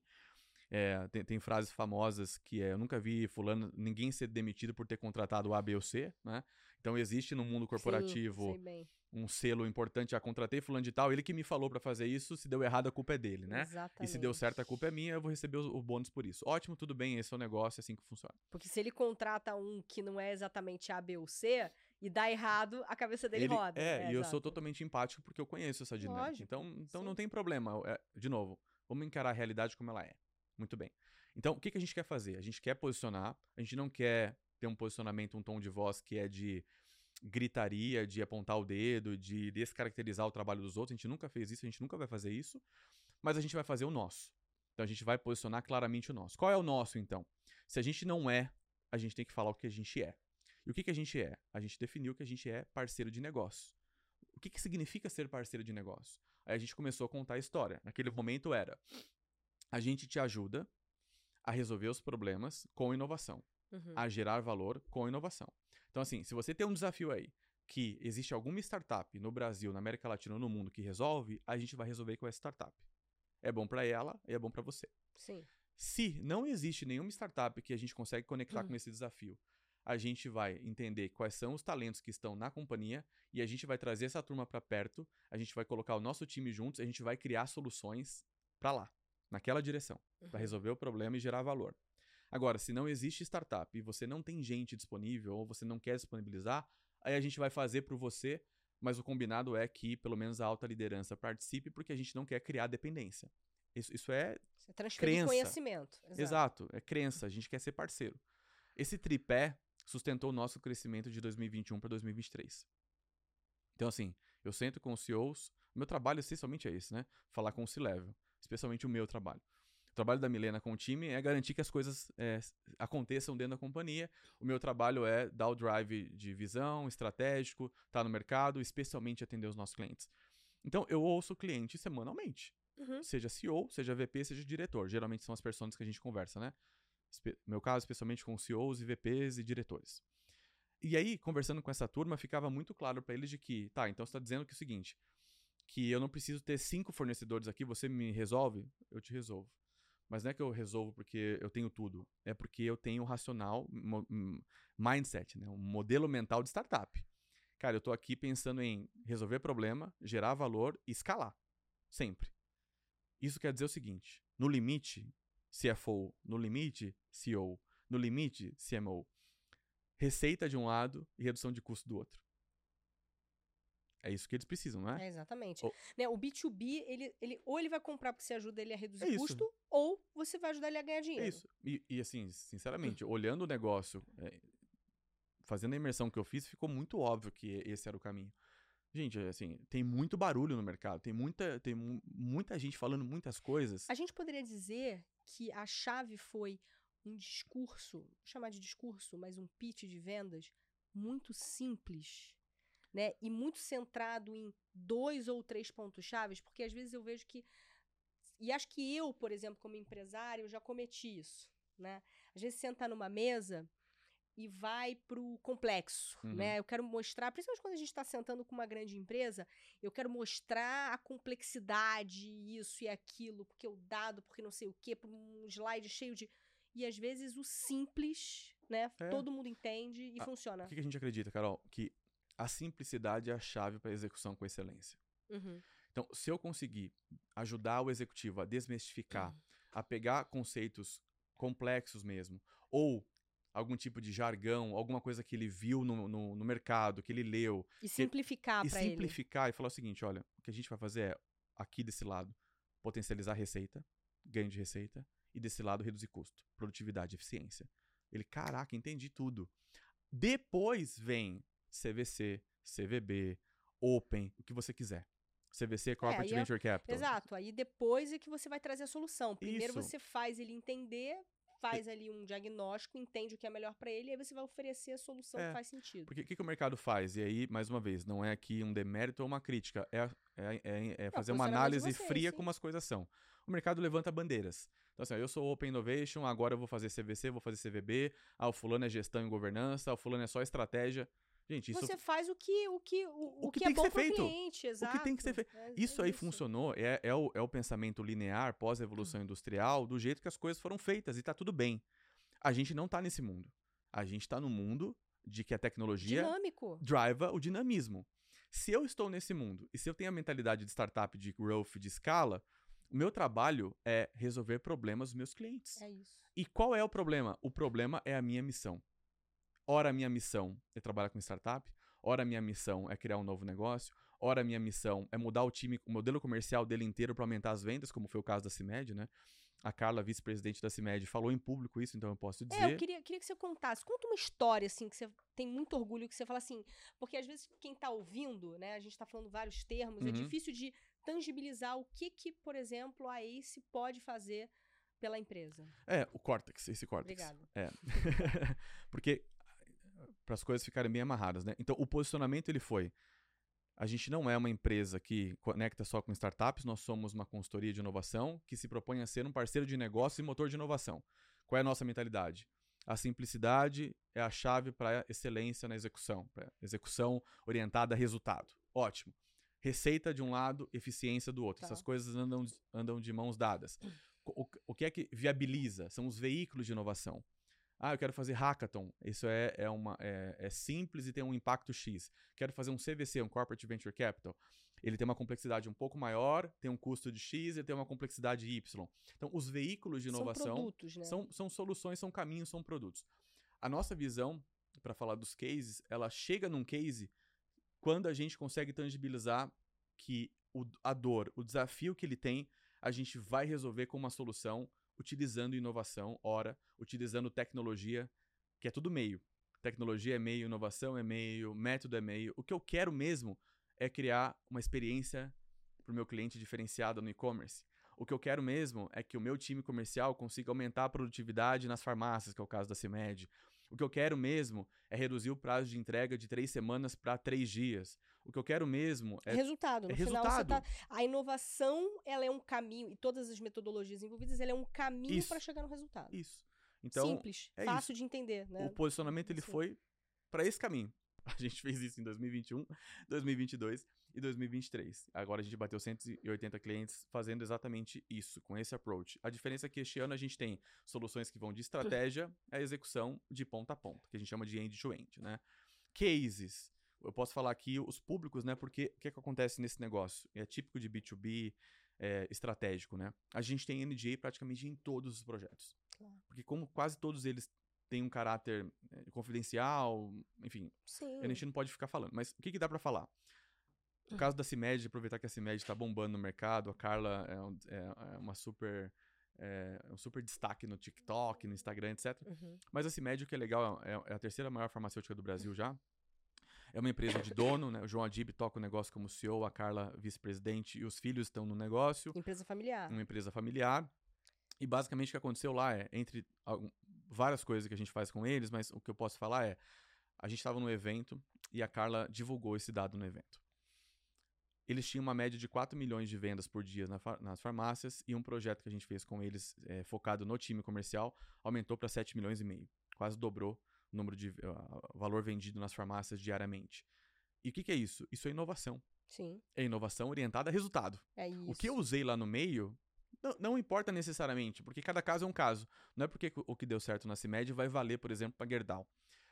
É, tem, tem, frases famosas que é, eu nunca vi fulano, ninguém ser demitido por ter contratado A, B ou C, né? Então existe no mundo corporativo Sim, um selo importante, a contratei fulano de tal, ele que me falou para fazer isso, se deu errado a culpa é dele, né? Exatamente. E se deu certo a culpa é minha, eu vou receber o, o bônus por isso. Ótimo, tudo bem, esse é o negócio, é assim que funciona. Porque se ele contrata um que não é exatamente A, B ou C e dá errado, a cabeça dele ele, roda. É, é e eu sou totalmente empático porque eu conheço essa dinâmica. Lógico, então, então não tem problema. É, de novo, vamos encarar a realidade como ela é. Muito bem. Então, o que, que a gente quer fazer? A gente quer posicionar, a gente não quer ter um posicionamento, um tom de voz que é de gritaria, de apontar o dedo, de descaracterizar o trabalho dos outros. A gente nunca fez isso, a gente nunca vai fazer isso, mas a gente vai fazer o nosso. Então a gente vai posicionar claramente o nosso. Qual é o nosso, então? Se a gente não é, a gente tem que falar o que a gente é. E o que, que a gente é? A gente definiu que a gente é parceiro de negócio. O que, que significa ser parceiro de negócio? Aí a gente começou a contar a história. Naquele momento era: a gente te ajuda a resolver os problemas com inovação, Uhum. a gerar valor com inovação. Então, assim, se você tem um desafio aí que existe alguma startup no Brasil, na América Latina ou no mundo que resolve, a gente vai resolver com essa startup. É bom para ela e é bom para você. Sim. Se não existe nenhuma startup que a gente consegue conectar Hum. com esse desafio, a gente vai entender quais são os talentos que estão na companhia e a gente vai trazer essa turma para perto, a gente vai colocar o nosso time juntos, a gente vai criar soluções para lá, naquela direção, para Uhum. resolver o problema e gerar valor. Agora, se não existe startup e você não tem gente disponível ou você não quer disponibilizar, aí a gente vai fazer por você, mas o combinado é que pelo menos a alta liderança participe porque a gente não quer criar dependência. Isso, isso é Você Crença. conhecimento. Exato. é crença, a gente quer ser parceiro. Esse tripé sustentou o nosso crescimento de 2021 para 2023. Então, assim, eu sento com os CEOs, meu trabalho essencialmente é esse, né? Falar com o C-Level, especialmente o meu trabalho. O trabalho da Milena com o time é garantir que as coisas é, aconteçam dentro da companhia. O meu trabalho é dar o drive de visão, estratégico, estar no mercado, especialmente atender os nossos clientes. Então, eu ouço o cliente semanalmente Uhum. seja CEO, seja VP, seja diretor. Geralmente são as pessoas que a gente conversa, né? Espe no meu caso, especialmente com CEOs e VPs e diretores. E aí, conversando com essa turma, ficava muito claro para eles de que, tá, então você está dizendo que é o seguinte, que eu não preciso ter cinco fornecedores aqui, você me resolve? Eu te resolvo. Mas não é que eu resolvo porque eu tenho tudo, é porque eu tenho racional, mindset, né? um modelo mental de startup. Cara, eu tô aqui pensando em resolver problema, gerar valor e escalar. Sempre. Isso quer dizer o seguinte: no limite, CFO, no limite, CEO, no limite, CMO. Receita de um lado e redução de custo do outro. É isso que eles precisam, não é? É, exatamente. Ou- Né, o B2B, ele, ele, ou ele vai comprar porque você ajuda ele a reduzir É isso. custo, ou você vai ajudar ele a ganhar dinheiro. É isso. E, e, assim, sinceramente, olhando o negócio, é, fazendo a imersão que eu fiz, ficou muito óbvio que esse era o caminho. Gente, assim, tem muito barulho no mercado, tem muita, tem mu- muita gente falando muitas coisas. A gente poderia dizer que a chave foi um discurso, vou chamar de discurso, mas um pitch de vendas muito simples, né? E muito centrado em dois ou três pontos chaves, porque às vezes eu vejo que e acho que eu, por exemplo, como empresário, eu já cometi isso, né? Às vezes senta numa mesa e vai pro complexo, Uhum. né? Eu quero mostrar, principalmente quando a gente está sentando com uma grande empresa, eu quero mostrar a complexidade, isso e aquilo, porque o dado, porque não sei o quê, por um slide cheio de. E às vezes o simples, né? É. Todo mundo entende e Ah, funciona. O que que a gente acredita, Carol? Que a simplicidade é a chave para execução com excelência. Uhum. Então, se eu conseguir ajudar o executivo a desmistificar, a pegar conceitos complexos mesmo, ou algum tipo de jargão, alguma coisa que ele viu no, no, no mercado, que ele leu, E simplificar e para ele. simplificar e falar o seguinte: olha, o que a gente vai fazer é, aqui desse lado, potencializar receita, ganho de receita, e desse lado, reduzir custo, produtividade, eficiência. Ele, caraca, entendi tudo. Depois vem CVC, CVB, Open, o que você quiser. CVC, Corporate aí é- Venture Capital. Exato. Aí depois é que você vai trazer a solução. Primeiro Isso. você faz ele entender, faz ali um diagnóstico, entende o que é melhor para ele, e aí você vai oferecer a solução É, que faz sentido. Porque o que, que o mercado faz? E aí, mais uma vez, não é aqui um demérito ou uma crítica, é, é, é- é fazer uma posicionamento de análise vocês, fria sim. como as coisas são. O mercado levanta bandeiras. Então, assim, ó, eu sou Open Innovation, agora eu vou fazer CVC, vou fazer CVB, ah, o fulano é gestão e governança, ah, o fulano é só estratégia. Gente, isso, Você faz o que o que o, O o que que, é que bom pro feito. cliente, exato. tem que ser feito. É- isso é aí funcionou, é, é, o, é o pensamento linear pós-evolução industrial, do jeito que as coisas foram feitas, e tá tudo bem. A gente não tá nesse mundo. A gente tá no mundo de que a tecnologia Dinâmico. driva o dinamismo. Se eu estou nesse mundo e se eu tenho a mentalidade de startup, de growth, de escala, o meu trabalho é resolver problemas dos meus clientes. É isso. E qual é o problema? O problema é a minha missão. Ora, a minha missão é trabalhar com startup, ora, a minha missão é criar um novo negócio, ora, a minha missão é mudar o time, o modelo comercial dele inteiro para aumentar as vendas, como foi o caso da CIMED, né? A Carla, vice-presidente da CIMED, falou em público isso, então eu posso dizer. É, eu queria, queria que você contasse. Conta uma história, assim, que você tem muito orgulho, que você fala assim. Porque às vezes quem tá ouvindo, né, a gente tá falando vários termos, é Uhum. difícil de tangibilizar o que que, por exemplo, a ACE pode fazer pela empresa. É, o Cortex, esse Cortex. Obrigada. É. Porque para as coisas ficarem bem amarradas, né? Então, o posicionamento ele foi A gente não é uma empresa que conecta só com startups, nós somos uma consultoria de inovação que se propõe a ser um parceiro de negócio e motor de inovação. Qual é a nossa mentalidade? A simplicidade é a chave para a excelência na execução, para execução orientada a resultado. Ótimo. Receita de um lado, eficiência do outro. Tá. Essas coisas andam, andam de mãos dadas. O, o que é que viabiliza? São os veículos de inovação. Ah, eu quero fazer hackathon. Isso é, é, uma, é, é simples e tem um impacto X. Quero fazer um CVC, um Corporate Venture Capital. Ele tem uma complexidade um pouco maior, tem um custo de X e tem uma complexidade Y. Então, os veículos de inovação São produtos, né? são, são soluções, são caminhos, são produtos. A nossa visão, para falar dos cases, ela chega num case quando a gente consegue tangibilizar que o, a dor, o desafio que ele tem, a gente vai resolver com uma solução utilizando inovação, ora, utilizando tecnologia, que é tudo meio. Tecnologia é meio, inovação é meio, método é meio. O que eu quero mesmo é criar uma experiência para o meu cliente diferenciada no e-commerce. O que eu quero mesmo é que o meu time comercial consiga aumentar a produtividade nas farmácias, que é o caso da CIMED. O que eu quero mesmo é reduzir o prazo de entrega de três semanas para três dias. O que eu quero mesmo é. resultado. No é final, resultado. você tá. A inovação, ela é um caminho, e todas as metodologias envolvidas, ela é um caminho Isso. para chegar no resultado. Isso. Então, Simples, é fácil de entender, né? o posicionamento ele Sim. foi para esse caminho. A gente fez isso em 2021, 2022 e 2023. Agora a gente bateu 180 clientes fazendo exatamente isso, com esse approach. A diferença é que este ano a gente tem soluções que vão de estratégia à execução de ponta a ponta, que a gente chama de end-to-end, né? Cases. Eu posso falar aqui os públicos, né? Porque o que, que acontece nesse negócio? É típico de B2B, é, estratégico, né? A gente tem NDA praticamente em todos os projetos. Claro. Porque como quase todos eles têm um caráter eh, confidencial, enfim, Sim. a gente não pode ficar falando. Mas o que, que dá pra falar? O caso da CIMED, aproveitar que a CIMED tá bombando no mercado, a Carla é, um- é- é uma super... É um super destaque no TikTok, no Instagram, etc. Uhum. Mas a CIMED, o que é legal, é, é a terceira maior farmacêutica do Brasil já. É uma empresa de dono, né? O João Adib toca o negócio como CEO, a Carla vice-presidente e os filhos estão no negócio Empresa familiar. uma empresa familiar. E basicamente o que aconteceu lá é, entre várias coisas que a gente faz com eles, mas o que eu posso falar é, a gente estava no evento e a Carla divulgou esse dado no evento. Eles tinham uma média de 4 milhões de vendas por dia na fa- nas farmácias e um projeto que a gente fez com eles, eh, focado no time comercial, aumentou para 7 milhões e meio. Quase dobrou o número de ah, valor vendido nas farmácias diariamente. E o que, que é isso? Isso é inovação. Sim, É inovação orientada a resultado. é isso. O que eu usei lá no meio não, não importa necessariamente, porque cada caso é um caso. Não é porque o que deu certo na CIMED vai valer, por exemplo, para Gerdau.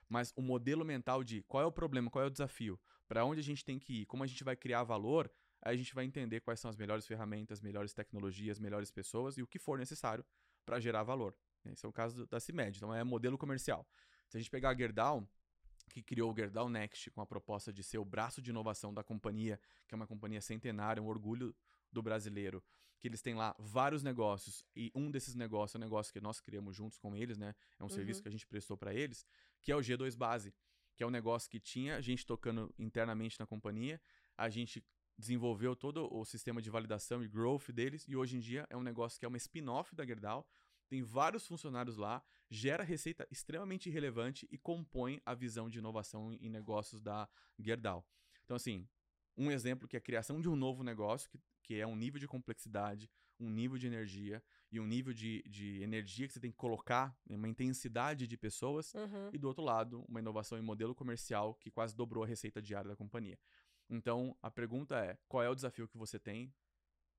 Mas o modelo mental de qual é o problema, qual é o desafio, para onde a gente tem que ir, como a gente vai criar valor, aí a gente vai entender quais são as melhores ferramentas, melhores tecnologias, melhores pessoas e o que for necessário para gerar valor. Esse é o caso da CIMED, então é modelo comercial. Se a gente pegar a Gerdau, que criou o Gerdau Next com a proposta de ser o braço de inovação da companhia, que é uma companhia centenária, um orgulho do brasileiro, que eles têm lá vários negócios e um desses negócios é um negócio que nós criamos juntos com eles, né? É um serviço Uhum. que a gente prestou para eles, que é o G2 Base, que é um negócio que tinha gente tocando internamente na companhia, a gente desenvolveu todo o sistema de validação e growth deles e hoje em dia é um negócio que é uma spin-off da Gerdau, tem vários funcionários lá, gera receita extremamente relevante e compõe a visão de inovação em negócios da Gerdau. Então, assim, um exemplo que é a criação de um novo negócio, que, que é um nível de complexidade, um nível de energia e um nível de, de energia que você tem que colocar, né, uma intensidade de pessoas, Uhum. e do outro lado, uma inovação em modelo comercial que quase dobrou a receita diária da companhia. Então, a pergunta é: qual é o desafio que você tem?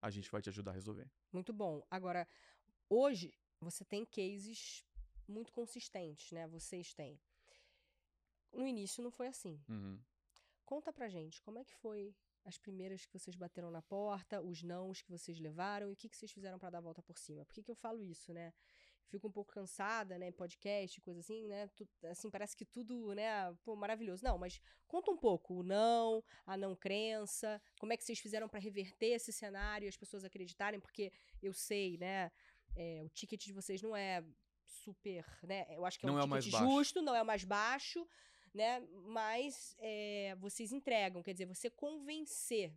A gente vai te ajudar a resolver. Muito bom. Agora, hoje você tem cases muito consistentes, né? Vocês têm. No início não foi assim. Uhum. Conta pra gente, como é que foi as primeiras que vocês bateram na porta, os nãos que vocês levaram e o que, que vocês fizeram pra dar a volta por cima? Por que, que eu falo isso, né? Fico um pouco cansada, né? Podcast, coisa assim, né? Tu- assim, parece que tudo, né? Pô, maravilhoso. Não, mas conta um pouco o não, a não crença, como é que vocês fizeram pra reverter esse cenário e as pessoas acreditarem, porque eu sei, né? é, o ticket de vocês não é super, né? Eu acho que é Não um é justo, não é o mais baixo, né? Mas é, vocês entregam, quer dizer, você convencer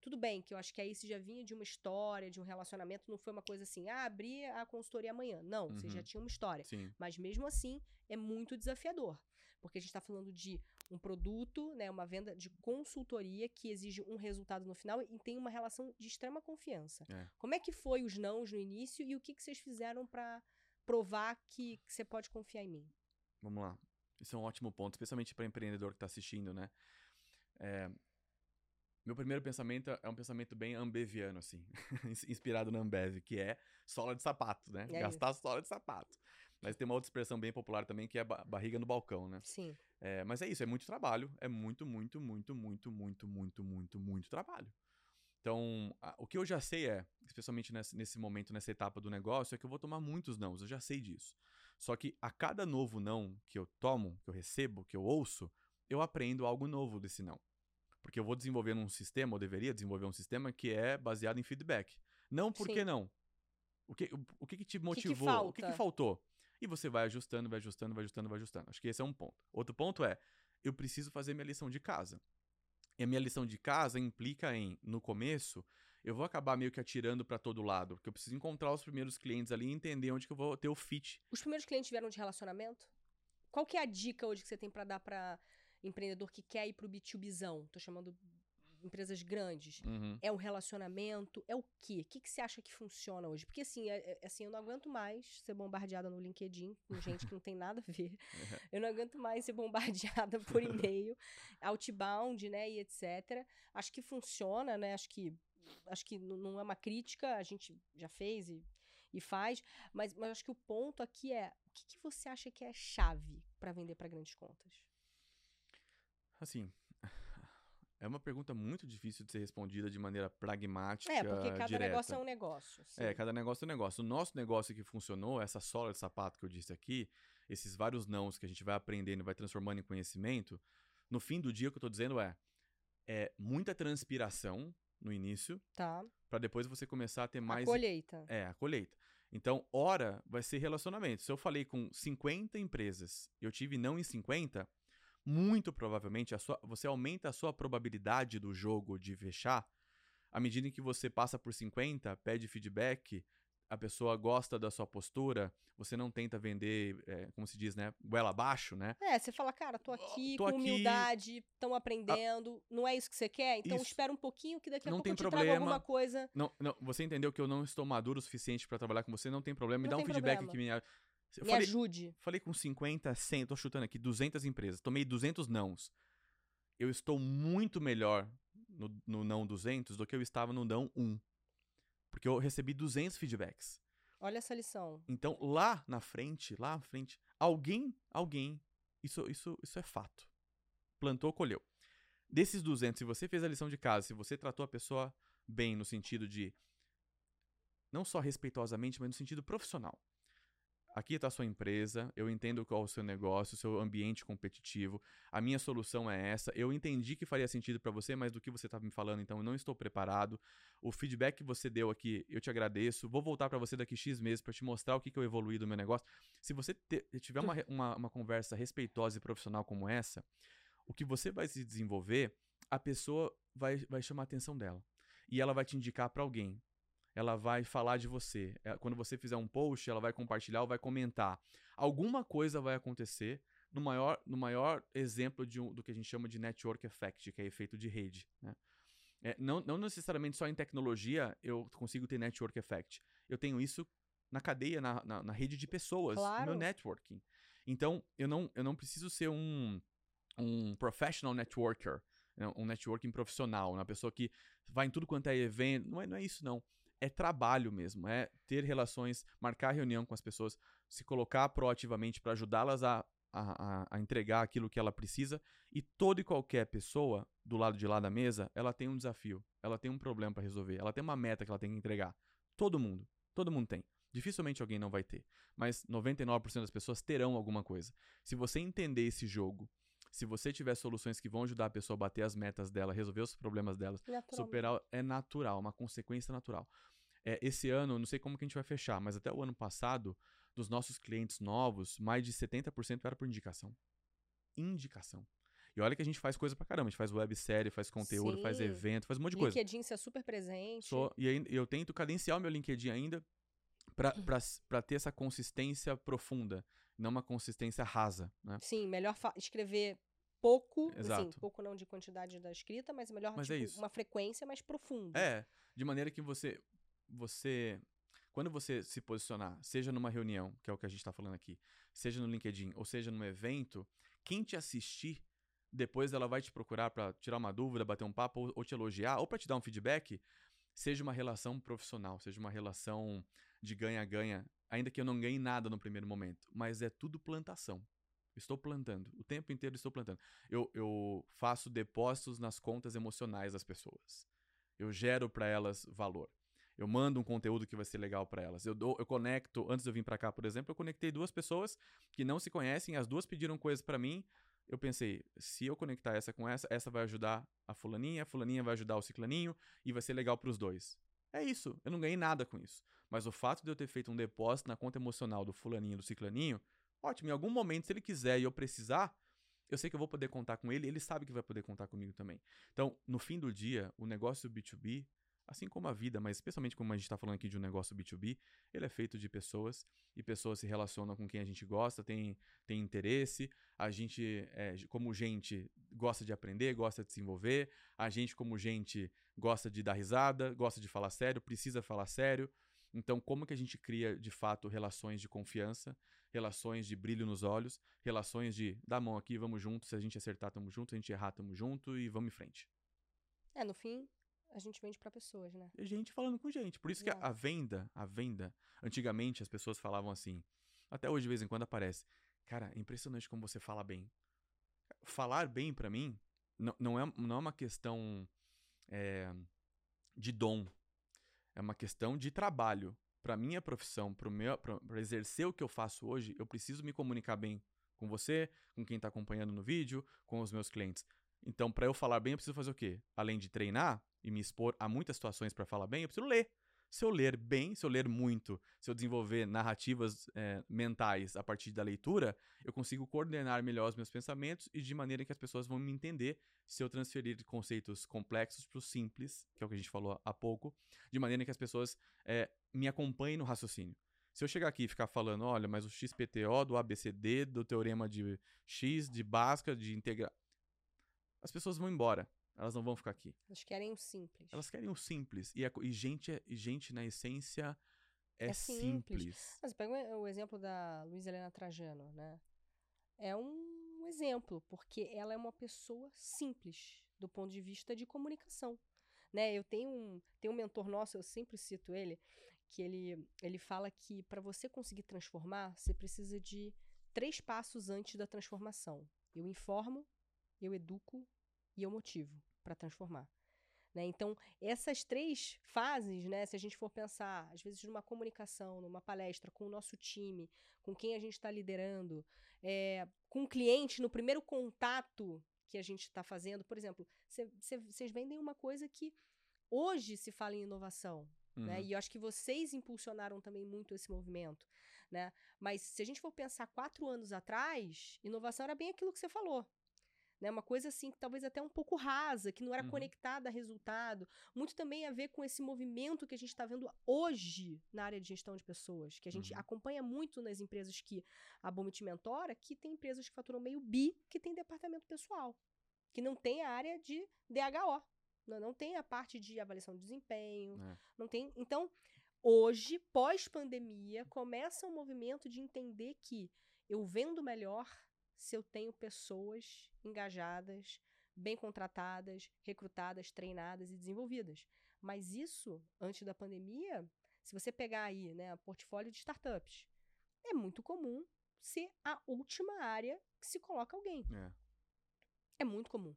Tudo bem, que eu acho que aí você já vinha de uma história, de um relacionamento, não foi uma coisa assim, ah, abri a consultoria amanhã. Não, uhum. você já uhum. tinha uma história. Sim. Mas mesmo assim, é muito desafiador. Porque a gente está falando de um produto, né, uma venda de consultoria que exige um resultado no final e tem uma relação de extrema confiança. É. Como é que foi os nãos no início e o que, que vocês fizeram para provar que, que você pode confiar em mim? Vamos lá. Isso é um ótimo ponto, especialmente para empreendedor que está assistindo, né? É, meu primeiro pensamento é um pensamento bem ambeviano, assim, inspirado na Ambev, que é sola de sapato, né? É Gastar isso. sola de sapato. Mas tem uma outra expressão bem popular também que é barriga no balcão, né? Sim. É, mas é isso, é muito trabalho, é muito, muito, muito, muito, muito, muito, muito, muito trabalho. Então, a, o que eu já sei é, especialmente nesse, nesse momento, nessa etapa do negócio, é que eu vou tomar muitos nãos, eu já sei disso. Só que a cada novo não que eu tomo, que eu recebo, que eu ouço, eu aprendo algo novo desse não. Porque eu vou desenvolvendo um sistema, ou deveria desenvolver um sistema que é baseado em feedback. Não por que não. O que, o, o que, que te motivou? Que que o que, que faltou? E você vai ajustando, vai ajustando, vai ajustando, vai ajustando. Acho que esse é um ponto. Outro ponto é, eu preciso fazer minha lição de casa. E a minha lição de casa implica em, no começo, eu vou acabar meio que atirando para todo lado, porque eu preciso encontrar os primeiros clientes ali e entender onde que eu vou ter o fit. Os primeiros clientes vieram de relacionamento? Qual que é a dica hoje que você tem para dar para empreendedor que quer ir pro B2Bzão? Tô chamando empresas grandes. Uhum. É um relacionamento? É o quê? O que, que você acha que funciona hoje? Porque assim, é, é, assim, eu não aguento mais ser bombardeada no LinkedIn com gente que não tem nada a ver. Eu não aguento mais ser bombardeada por e-mail, outbound, né, e etc. Acho que funciona, né? Acho que acho que não é uma crítica, a gente já fez e, e faz, mas, mas acho que o ponto aqui é o que, que você acha que é chave para vender para grandes contas? Assim, é uma pergunta muito difícil de ser respondida de maneira pragmática. É, porque cada direta. negócio é um negócio. Sim. É, cada negócio é um negócio. O nosso negócio que funcionou, essa sola de sapato que eu disse aqui, esses vários nãos que a gente vai aprendendo e vai transformando em conhecimento, no fim do dia o que eu estou dizendo é, é muita transpiração no início. Tá. Para depois você começar a ter mais. A colheita. É, a colheita. Então, hora vai ser relacionamento. Se eu falei com 50 empresas eu tive não em 50, muito provavelmente sua, você aumenta a sua probabilidade do jogo de fechar à medida em que você passa por 50, pede feedback, a pessoa gosta da sua postura, você não tenta vender, é, como se diz, né, goela abaixo, né? É, você fala, cara, tô aqui tô com aqui... humildade, estão aprendendo, a... não é isso que você quer? Então isso. espera um pouquinho que daqui a não pouco tem eu te problema. trago alguma coisa. Não, não, você entendeu que eu não estou maduro o suficiente para trabalhar com você, não tem problema, me não dá um feedback problema. que me... Eu me falei, ajude. Falei com 50, 100, tô chutando aqui, 200 empresas, tomei 200 nãos. Eu estou muito melhor no, no não 200 do que eu estava no não 1. Porque eu recebi 200 feedbacks. Olha essa lição. Então, lá na frente, lá na frente, alguém, alguém, isso, isso, isso é fato. Plantou, colheu. Desses 200, se você fez a lição de casa, se você tratou a pessoa bem no sentido de não só respeitosamente, mas no sentido profissional aqui está a sua empresa, eu entendo qual é o seu negócio, o seu ambiente competitivo, a minha solução é essa, eu entendi que faria sentido para você, mas do que você está me falando, então eu não estou preparado. O feedback que você deu aqui, eu te agradeço. Vou voltar para você daqui X meses para te mostrar o que, que eu evolui do meu negócio. Se você te, tiver uma, uma, uma conversa respeitosa e profissional como essa, o que você vai se desenvolver, a pessoa vai, vai chamar a atenção dela. E ela vai te indicar para alguém ela vai falar de você. É, quando você fizer um post, ela vai compartilhar ou vai comentar. Alguma coisa vai acontecer no maior, no maior exemplo de um, do que a gente chama de network effect, que é efeito de rede. Né? É, não, não necessariamente só em tecnologia eu consigo ter network effect. Eu tenho isso na cadeia, na, na, na rede de pessoas, claro. no meu networking. Então, eu não, eu não preciso ser um, um professional networker, né? um networking profissional, uma pessoa que vai em tudo quanto é evento. Não é, não é isso, não é trabalho mesmo, é ter relações, marcar reunião com as pessoas, se colocar proativamente para ajudá-las a, a, a, entregar aquilo que ela precisa. E toda e qualquer pessoa do lado de lá da mesa, ela tem um desafio, ela tem um problema para resolver, ela tem uma meta que ela tem que entregar. Todo mundo, todo mundo tem. Dificilmente alguém não vai ter, mas 99% das pessoas terão alguma coisa. Se você entender esse jogo, se você tiver soluções que vão ajudar a pessoa a bater as metas dela, resolver os problemas dela, superar é natural, uma consequência natural. É, esse ano, não sei como que a gente vai fechar, mas até o ano passado, dos nossos clientes novos, mais de 70% era por indicação. Indicação. E olha que a gente faz coisa pra caramba. A gente faz websérie, faz conteúdo, Sim. faz evento, faz um monte de coisa. LinkedIn, você é super presente. Sou, e aí, eu tento cadenciar o meu LinkedIn ainda para ter essa consistência profunda, não uma consistência rasa, né? Sim, melhor escrever pouco, assim, Exato. assim, pouco não de quantidade da escrita, mas melhor mas é tipo, é uma frequência mais profunda. É, de maneira que você você quando você se posicionar, seja numa reunião, que é o que a gente está falando aqui, seja no LinkedIn ou seja num evento, quem te assistir depois ela vai te procurar para tirar uma dúvida, bater um papo ou, ou te elogiar ou para te dar um feedback, seja uma relação profissional, seja uma relação de ganha-ganha, ainda que eu não ganhe nada no primeiro momento, mas é tudo plantação. Estou plantando. O tempo inteiro estou plantando. Eu, eu faço depósitos nas contas emocionais das pessoas. Eu gero para elas valor. Eu mando um conteúdo que vai ser legal para elas. Eu, dou, eu conecto, antes de eu vir para cá, por exemplo, eu conectei duas pessoas que não se conhecem, as duas pediram coisas para mim. Eu pensei, se eu conectar essa com essa, essa vai ajudar a fulaninha, a fulaninha vai ajudar o ciclaninho e vai ser legal para os dois. É isso, eu não ganhei nada com isso. Mas o fato de eu ter feito um depósito na conta emocional do fulaninho, do ciclaninho, ótimo. Em algum momento, se ele quiser e eu precisar, eu sei que eu vou poder contar com ele, ele sabe que vai poder contar comigo também. Então, no fim do dia, o negócio B2B, assim como a vida, mas especialmente como a gente está falando aqui de um negócio B2B, ele é feito de pessoas e pessoas se relacionam com quem a gente gosta, tem, tem interesse. A gente, é, como gente, gosta de aprender, gosta de se desenvolver. A gente, como gente, gosta de dar risada, gosta de falar sério, precisa falar sério. Então, como que a gente cria de fato relações de confiança, relações de brilho nos olhos, relações de dá mão aqui, vamos junto, se a gente acertar, tamo junto, se a gente errar, tamo junto e vamos em frente. É, no fim, a gente vende para pessoas, né? E gente falando com gente. Por isso que a, a, venda, a venda, antigamente as pessoas falavam assim, até hoje de vez em quando aparece, cara, é impressionante como você fala bem. Falar bem para mim não, não, é, não é uma questão é, de dom, é uma questão de trabalho. Para minha profissão, para exercer o que eu faço hoje, eu preciso me comunicar bem com você, com quem está acompanhando no vídeo, com os meus clientes. Então, para eu falar bem, eu preciso fazer o quê? Além de treinar e me expor a muitas situações para falar bem, eu preciso ler. Se eu ler bem, se eu ler muito, se eu desenvolver narrativas é, mentais a partir da leitura, eu consigo coordenar melhor os meus pensamentos e de maneira que as pessoas vão me entender se eu transferir conceitos complexos para o simples, que é o que a gente falou há pouco, de maneira que as pessoas é, me acompanhem no raciocínio. Se eu chegar aqui e ficar falando, olha, mas o XPTO do ABCD, do teorema de X, de Bhaskara, de integrar, as pessoas vão embora. Elas não vão ficar aqui. Elas querem o simples. Elas querem o simples. E, a, e gente, é, gente, na essência, é, é simples. simples. Mas pega o exemplo da Luiz Helena Trajano, né? É um exemplo, porque ela é uma pessoa simples do ponto de vista de comunicação. Né? Eu tenho um, tenho um mentor nosso, eu sempre cito ele, que ele, ele fala que para você conseguir transformar, você precisa de três passos antes da transformação. Eu informo, eu educo e eu motivo para transformar. Né? Então, essas três fases, né, se a gente for pensar, às vezes, numa comunicação, numa palestra, com o nosso time, com quem a gente está liderando, é, com o cliente, no primeiro contato que a gente está fazendo, por exemplo, vocês vendem uma coisa que hoje se fala em inovação. Né? Uhum. Né? E eu acho que vocês impulsionaram também muito esse movimento. Né? Mas se a gente for pensar quatro anos atrás, inovação era bem aquilo que você falou né? Uma coisa assim que talvez até um pouco rasa, que não era uhum. conectada a resultado. Muito também a ver com esse movimento que a gente está vendo hoje na área de gestão de pessoas, que a gente uhum. acompanha muito nas empresas que a Bomit mentora, que tem empresas que faturam meio bi, que tem departamento pessoal, que não tem a área de DHO, não, não tem a parte de avaliação de desempenho, é. não tem. Então, hoje, pós-pandemia, começa um movimento de entender que eu vendo melhor se eu tenho pessoas engajadas, bem contratadas, recrutadas, treinadas e desenvolvidas. Mas isso, antes da pandemia, se você pegar aí, né, portfólio de startups, é muito comum ser a última área que se coloca alguém. É, é muito comum.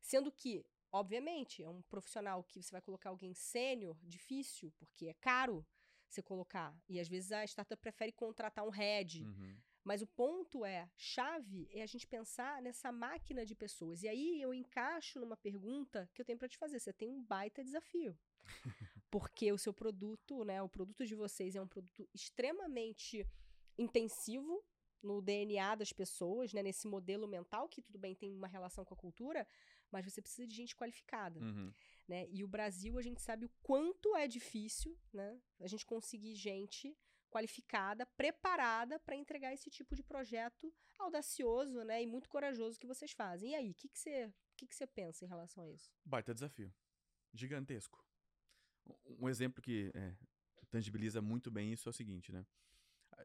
Sendo que, obviamente, é um profissional que você vai colocar alguém sênior, difícil, porque é caro você colocar. E às vezes a startup prefere contratar um head. Uhum mas o ponto é, chave é a gente pensar nessa máquina de pessoas. E aí eu encaixo numa pergunta que eu tenho para te fazer. Você tem um baita desafio. Porque o seu produto, né, o produto de vocês é um produto extremamente intensivo, no DNA das pessoas, né? Nesse modelo mental, que tudo bem tem uma relação com a cultura, mas você precisa de gente qualificada. Uhum. Né? E o Brasil, a gente sabe o quanto é difícil né? a gente conseguir gente qualificada, preparada para entregar esse tipo de projeto audacioso né? e muito corajoso que vocês fazem. E aí, o que, que, você, que, que você pensa em relação a isso? Baita desafio. Gigantesco. Um exemplo que é, tangibiliza muito bem isso é o seguinte, né?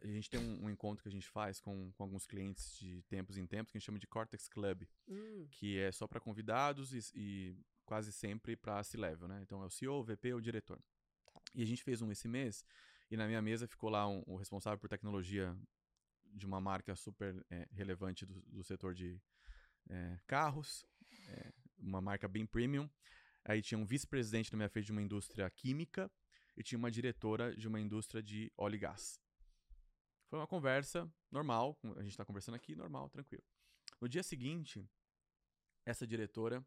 A gente tem um, um, encontro que a gente faz com, com alguns clientes de tempos em tempos que a gente chama de Cortex Club, hum. que é só para convidados e, e, quase sempre para C-level, né? Então é o CEO, o VP o diretor. Tá. E a gente fez um esse mês e na minha mesa ficou lá um, o responsável por tecnologia de uma marca super é, relevante do, do, setor de é, carros, é, uma marca bem premium. Aí tinha um vice-presidente na minha frente de uma indústria química e tinha uma diretora de uma indústria de óleo e gás. Foi uma conversa normal, a gente está conversando aqui, normal, tranquilo. No dia seguinte, essa diretora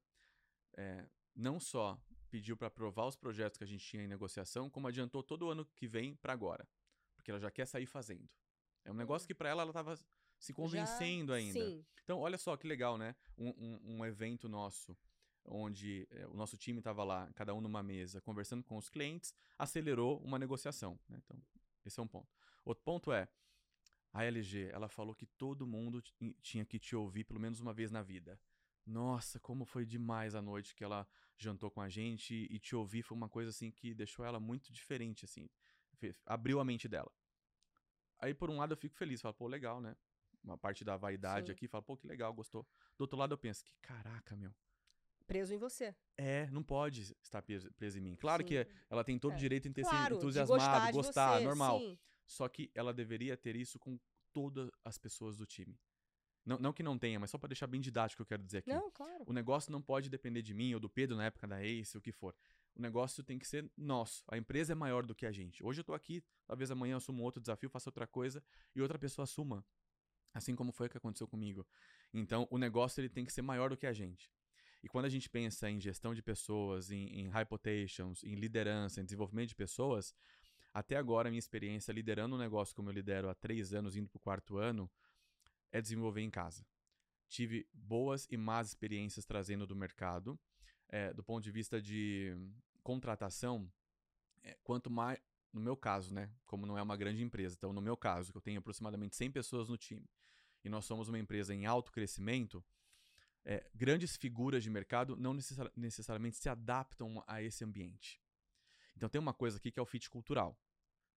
é, não só pediu para aprovar os projetos que a gente tinha em negociação, como adiantou todo o ano que vem para agora, porque ela já quer sair fazendo. É um negócio que para ela ela estava se convencendo já, ainda. Sim. Então, olha só que legal, né? Um, um, um evento nosso, onde é, o nosso time estava lá, cada um numa mesa, conversando com os clientes, acelerou uma negociação. Né? Então, esse é um ponto. Outro ponto é, a LG, ela falou que todo mundo tinha que te ouvir pelo menos uma vez na vida. Nossa, como foi demais a noite que ela jantou com a gente e te ouvir foi uma coisa assim que deixou ela muito diferente assim, abriu a mente dela. Aí por um lado eu fico feliz, falo, pô, legal, né? Uma parte da vaidade Sim. aqui, falo, pô, que legal, gostou. Do outro lado eu penso, que caraca, meu. Preso em você. É, não pode estar preso em mim. Claro Sim. que ela tem todo o É. direito em ter Claro, de entusiasmado, gostar, gostar, de você, normal. sim. Só que ela deveria ter isso com todas as pessoas do time. Não, não que não tenha, mas só para deixar bem didático o que eu quero dizer aqui. Não, claro. O negócio não pode depender de mim ou do Pedro na época da Ace, o que for. O negócio tem que ser nosso. A empresa é maior do que a gente. Hoje eu tô aqui, talvez amanhã eu assumo outro desafio, faça outra coisa e outra pessoa assuma. Assim como foi o que aconteceu comigo. Então, o negócio ele tem que ser maior do que a gente. E quando a gente pensa em gestão de pessoas, em, em high potentials, em liderança, em desenvolvimento de pessoas, até agora a minha experiência liderando um negócio como eu lidero há três anos, indo para o quarto ano, é desenvolver em casa. Tive boas e más experiências trazendo do mercado. É, do ponto de vista de contratação, é, quanto mais. No meu caso, né? Como não é uma grande empresa, então no meu caso, que eu tenho aproximadamente 100 pessoas no time, e nós somos uma empresa em alto crescimento, é, grandes figuras de mercado não necessari necessariamente se adaptam a esse ambiente. Então tem uma coisa aqui que é o fit cultural.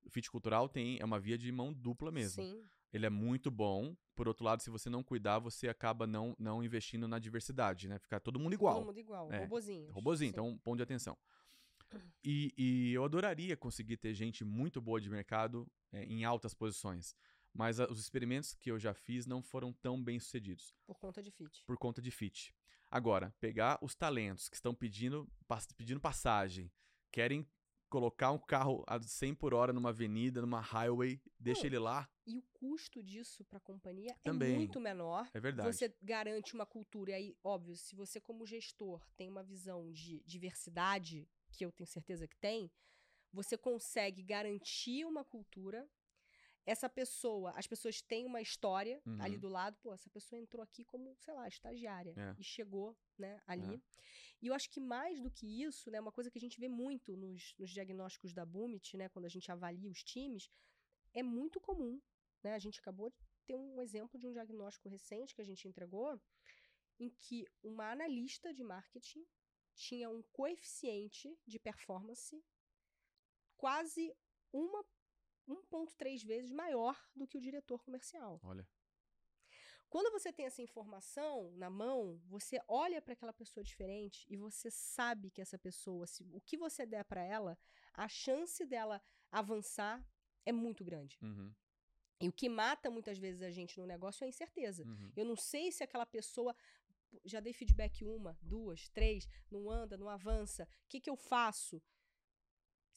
O fit cultural tem, é uma via de mão dupla mesmo. Sim. Ele é muito bom. Por outro lado, se você não cuidar, você acaba não, não investindo na diversidade, né? Ficar todo mundo igual. Todo mundo igual. É, Robozinho. Robozinho, então ponto de atenção. E, e eu adoraria conseguir ter gente muito boa de mercado é, em altas posições. Mas a, os experimentos que eu já fiz não foram tão bem sucedidos. Por conta de fit. Por conta de fit. Agora, pegar os talentos que estão pedindo, pass pedindo passagem, querem colocar um carro a 100 por hora numa avenida, numa highway, deixa Não, ele lá. E o custo disso para a companhia Também. é muito menor. É verdade. Você garante uma cultura. E aí, óbvio, se você, como gestor, tem uma visão de diversidade, que eu tenho certeza que tem, você consegue garantir uma cultura. Essa pessoa, as pessoas têm uma história Uhum. ali do lado. Pô, essa pessoa entrou aqui como, sei lá, estagiária É. e chegou, né, ali. E eu acho que mais do que isso, né, uma coisa que a gente vê muito nos, nos diagnósticos da Bumit, né, quando a gente avalia os times, é muito comum, né? A gente acabou de ter um exemplo de um diagnóstico recente que a gente entregou, em que uma analista de marketing tinha um coeficiente de performance quase uma 1.3 vezes maior do que o diretor comercial. Olha. Quando você tem essa informação na mão, você olha para aquela pessoa diferente e você sabe que essa pessoa, se o que você der para ela, a chance dela avançar é muito grande. Uhum, E o que mata muitas vezes a gente no negócio é a incerteza. uhum. Eu não sei se aquela pessoa já dei feedback uma, duas, três, não anda, não avança. O que, que eu faço?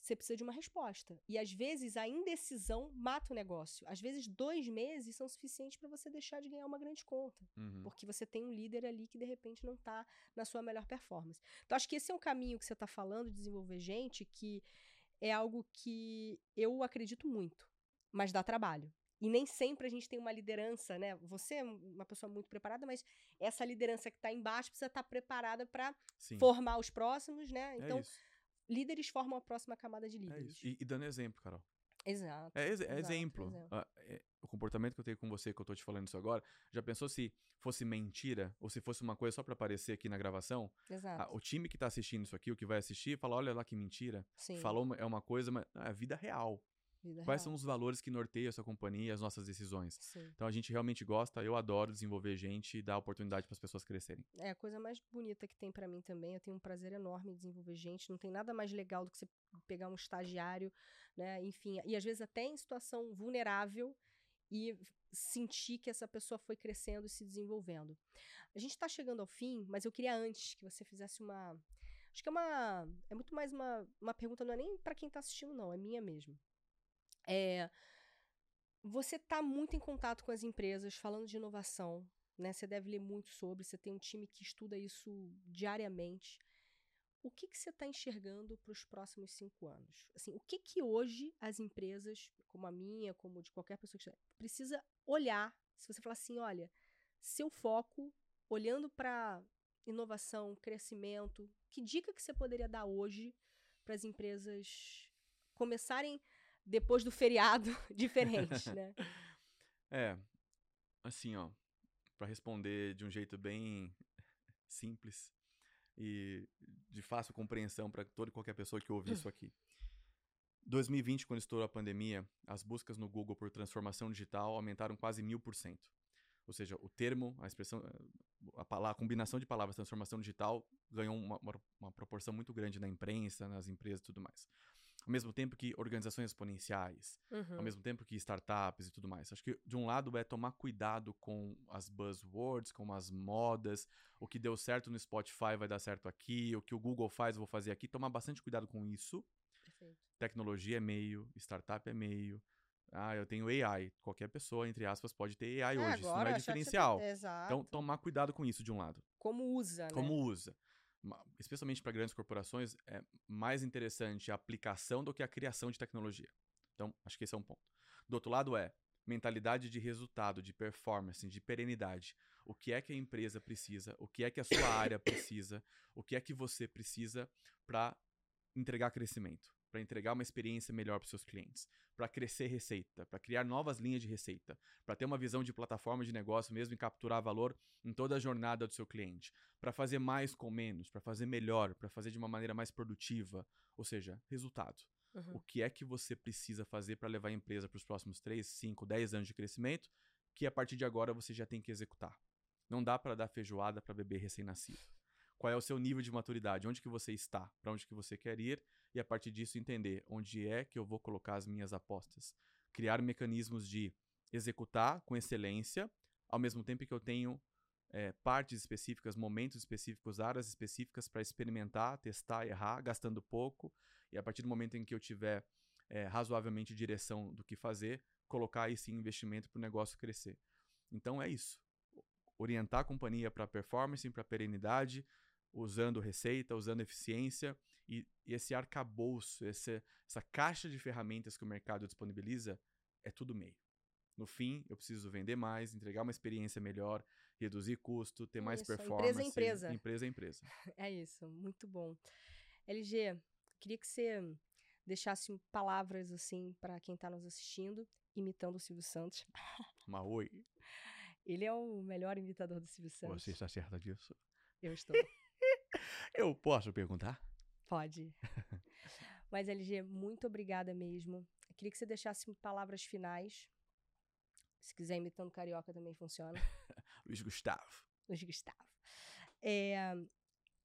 Você precisa de uma resposta. E às vezes a indecisão mata o negócio. Às vezes dois meses são suficientes para você deixar de ganhar uma grande conta. uhum. Porque você tem um líder ali que de repente não está na sua melhor performance. Então, acho que esse é um caminho que você está falando de desenvolver gente que é algo que eu acredito muito, mas dá trabalho. e nem sempre a gente tem uma liderança, né? Você é uma pessoa muito preparada, mas essa liderança que está embaixo precisa estar tá preparada para formar os próximos, né? É então, é. Líderes formam a próxima camada de líderes. É isso. E, e dando exemplo, Carol. Exato. É, ex exato, exemplo. exemplo. Ah, é, o comportamento que eu tenho com você, que eu tô te falando isso agora, já pensou se fosse mentira ou se fosse uma coisa só para aparecer aqui na gravação? Exato. Ah, o time que tá assistindo isso aqui, o que vai assistir, fala: olha lá que mentira. Sim. Falou é uma coisa, mas é vida real. Vida Quais real. são os valores que norteiam essa companhia e as nossas decisões? Sim. Então a gente realmente gosta, eu adoro desenvolver gente e dar oportunidade para as pessoas crescerem. É a coisa mais bonita que tem para mim também. Eu tenho um prazer enorme em desenvolver gente. Não tem nada mais legal do que você pegar um estagiário, né? Enfim, e às vezes até em situação vulnerável e sentir que essa pessoa foi crescendo e se desenvolvendo. A gente está chegando ao fim, mas eu queria antes que você fizesse uma. Acho que é uma. É muito mais uma, uma pergunta, não é nem para quem está assistindo, não, é minha mesmo. É, você está muito em contato com as empresas, falando de inovação, né? Você deve ler muito sobre, você tem um time que estuda isso diariamente. O que, que você está enxergando para os próximos cinco anos? Assim, o que, que hoje as empresas, como a minha, como de qualquer pessoa que precisa olhar? Se você falar assim, olha, seu foco, olhando para inovação, crescimento, que dica que você poderia dar hoje para as empresas começarem depois do feriado diferente, né? É, assim, ó, para responder de um jeito bem simples e de fácil compreensão para toda e qualquer pessoa que ouve isso aqui. 2020, quando estourou a pandemia, as buscas no Google por transformação digital aumentaram quase mil por cento. Ou seja, o termo, a expressão, a, palavra, a combinação de palavras transformação digital ganhou uma, uma, uma proporção muito grande na imprensa, nas empresas e tudo mais ao mesmo tempo que organizações exponenciais, uhum. ao mesmo tempo que startups e tudo mais. Acho que, de um lado, é tomar cuidado com as buzzwords, com as modas, o que deu certo no Spotify vai dar certo aqui, o que o Google faz, vou fazer aqui. Tomar bastante cuidado com isso. Perfeito. Tecnologia é meio, startup é meio. Ah, eu tenho AI. Qualquer pessoa, entre aspas, pode ter AI é, hoje. Agora, isso não é diferencial. Tem... Exato. Então, tomar cuidado com isso, de um lado. Como usa, Como né? usa especialmente para grandes corporações, é mais interessante a aplicação do que a criação de tecnologia. Então, acho que esse é um ponto. Do outro lado é mentalidade de resultado, de performance, de perenidade. O que é que a empresa precisa? O que é que a sua área precisa? O que é que você precisa para entregar crescimento? Para entregar uma experiência melhor para os seus clientes, para crescer receita, para criar novas linhas de receita, para ter uma visão de plataforma de negócio mesmo e capturar valor em toda a jornada do seu cliente, para fazer mais com menos, para fazer melhor, para fazer de uma maneira mais produtiva, ou seja, resultado. Uhum. O que é que você precisa fazer para levar a empresa para os próximos 3, 5, 10 anos de crescimento, que a partir de agora você já tem que executar. Não dá para dar feijoada para bebê recém-nascido. Qual é o seu nível de maturidade? Onde que você está? Para onde que você quer ir? E a partir disso entender onde é que eu vou colocar as minhas apostas. Criar mecanismos de executar com excelência, ao mesmo tempo que eu tenho é, partes específicas, momentos específicos, áreas específicas para experimentar, testar, errar, gastando pouco, e a partir do momento em que eu tiver é, razoavelmente direção do que fazer, colocar esse investimento para o negócio crescer. Então é isso. Orientar a companhia para performance, para perenidade, usando receita, usando eficiência e, e esse arcabouço, esse, essa caixa de ferramentas que o mercado disponibiliza é tudo meio. No fim, eu preciso vender mais, entregar uma experiência melhor, reduzir custo, ter mais isso, performance. Empresa é empresa. Empresa é empresa. É isso, muito bom. LG, queria que você deixasse palavras assim para quem está nos assistindo, imitando o Silvio Santos. Uma oi. Ele é o melhor imitador do Silvio Santos. Você está certa disso? Eu estou. Eu posso perguntar? Pode. Mas, LG, muito obrigada mesmo. Eu queria que você deixasse palavras finais. Se quiser imitando carioca também funciona. Luiz Gustavo. Luiz Gustavo. É,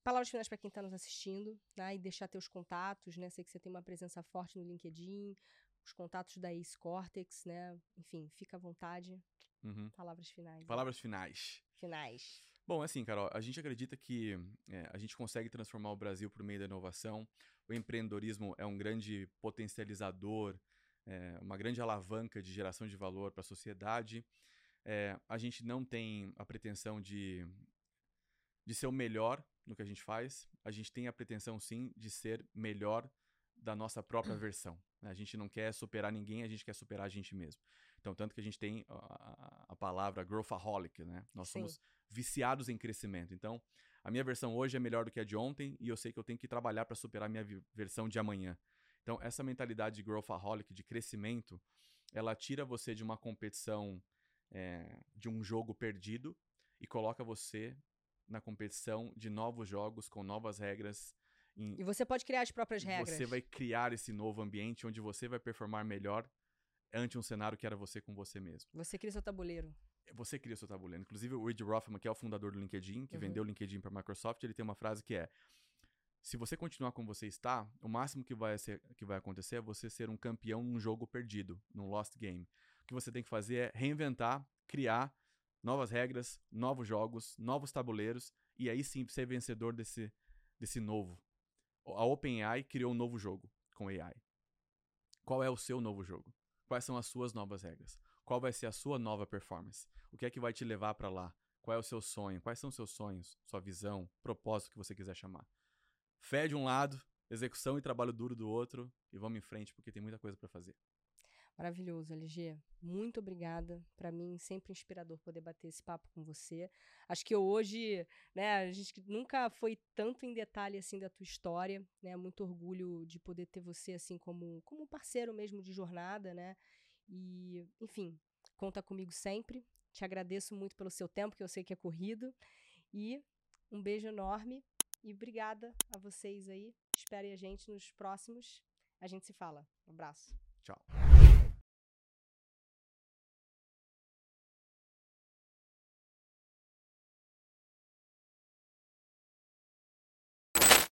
palavras finais para quem está nos assistindo, né? E deixar teus contatos, né? Sei que você tem uma presença forte no LinkedIn, os contatos da Ace Cortex, né? Enfim, fica à vontade. Uhum. Palavras finais. Palavras né? finais. Finais. Bom, assim, Carol, a gente acredita que é, a gente consegue transformar o Brasil por meio da inovação. O empreendedorismo é um grande potencializador, é, uma grande alavanca de geração de valor para a sociedade. É, a gente não tem a pretensão de, de ser o melhor no que a gente faz. A gente tem a pretensão, sim, de ser melhor da nossa própria versão. Né? A gente não quer superar ninguém, a gente quer superar a gente mesmo. Então, tanto que a gente tem a, a palavra growthaholic, né? Nós Sim. somos viciados em crescimento. Então, a minha versão hoje é melhor do que a de ontem e eu sei que eu tenho que trabalhar para superar a minha versão de amanhã. Então, essa mentalidade de growthaholic, de crescimento, ela tira você de uma competição, é, de um jogo perdido e coloca você na competição de novos jogos com novas regras. em- E você pode criar as próprias regras. você vai criar esse novo ambiente onde você vai performar melhor ante um cenário que era você com você mesmo. Você cria seu tabuleiro. Você cria seu tabuleiro. Inclusive, o Reid Rothman, que é o fundador do LinkedIn, que Uhum. vendeu o LinkedIn para a Microsoft, ele tem uma frase que é: se você continuar como você está, o máximo que vai, ser, que vai acontecer é você ser um campeão num jogo perdido, num lost game. O que você tem que fazer é reinventar, criar novas regras, novos jogos, novos tabuleiros, e aí sim ser vencedor desse, desse novo. A OpenAI criou um novo jogo com AI. Qual é o seu novo jogo? Quais são as suas novas regras? Qual vai ser a sua nova performance? O que é que vai te levar para lá? Qual é o seu sonho? Quais são seus sonhos? Sua visão? Propósito que você quiser chamar? Fé de um lado, execução e trabalho duro do outro e vamos em frente porque tem muita coisa para fazer. Maravilhoso, LG. Muito obrigada. Para mim, sempre inspirador poder bater esse papo com você. Acho que hoje, né, a gente nunca foi tanto em detalhe assim da tua história, né? Muito orgulho de poder ter você assim como como parceiro mesmo de jornada, né? E, enfim, conta comigo sempre. Te agradeço muito pelo seu tempo, que eu sei que é corrido. E um beijo enorme e obrigada a vocês aí. Esperem a gente nos próximos. A gente se fala. Um abraço. Tchau.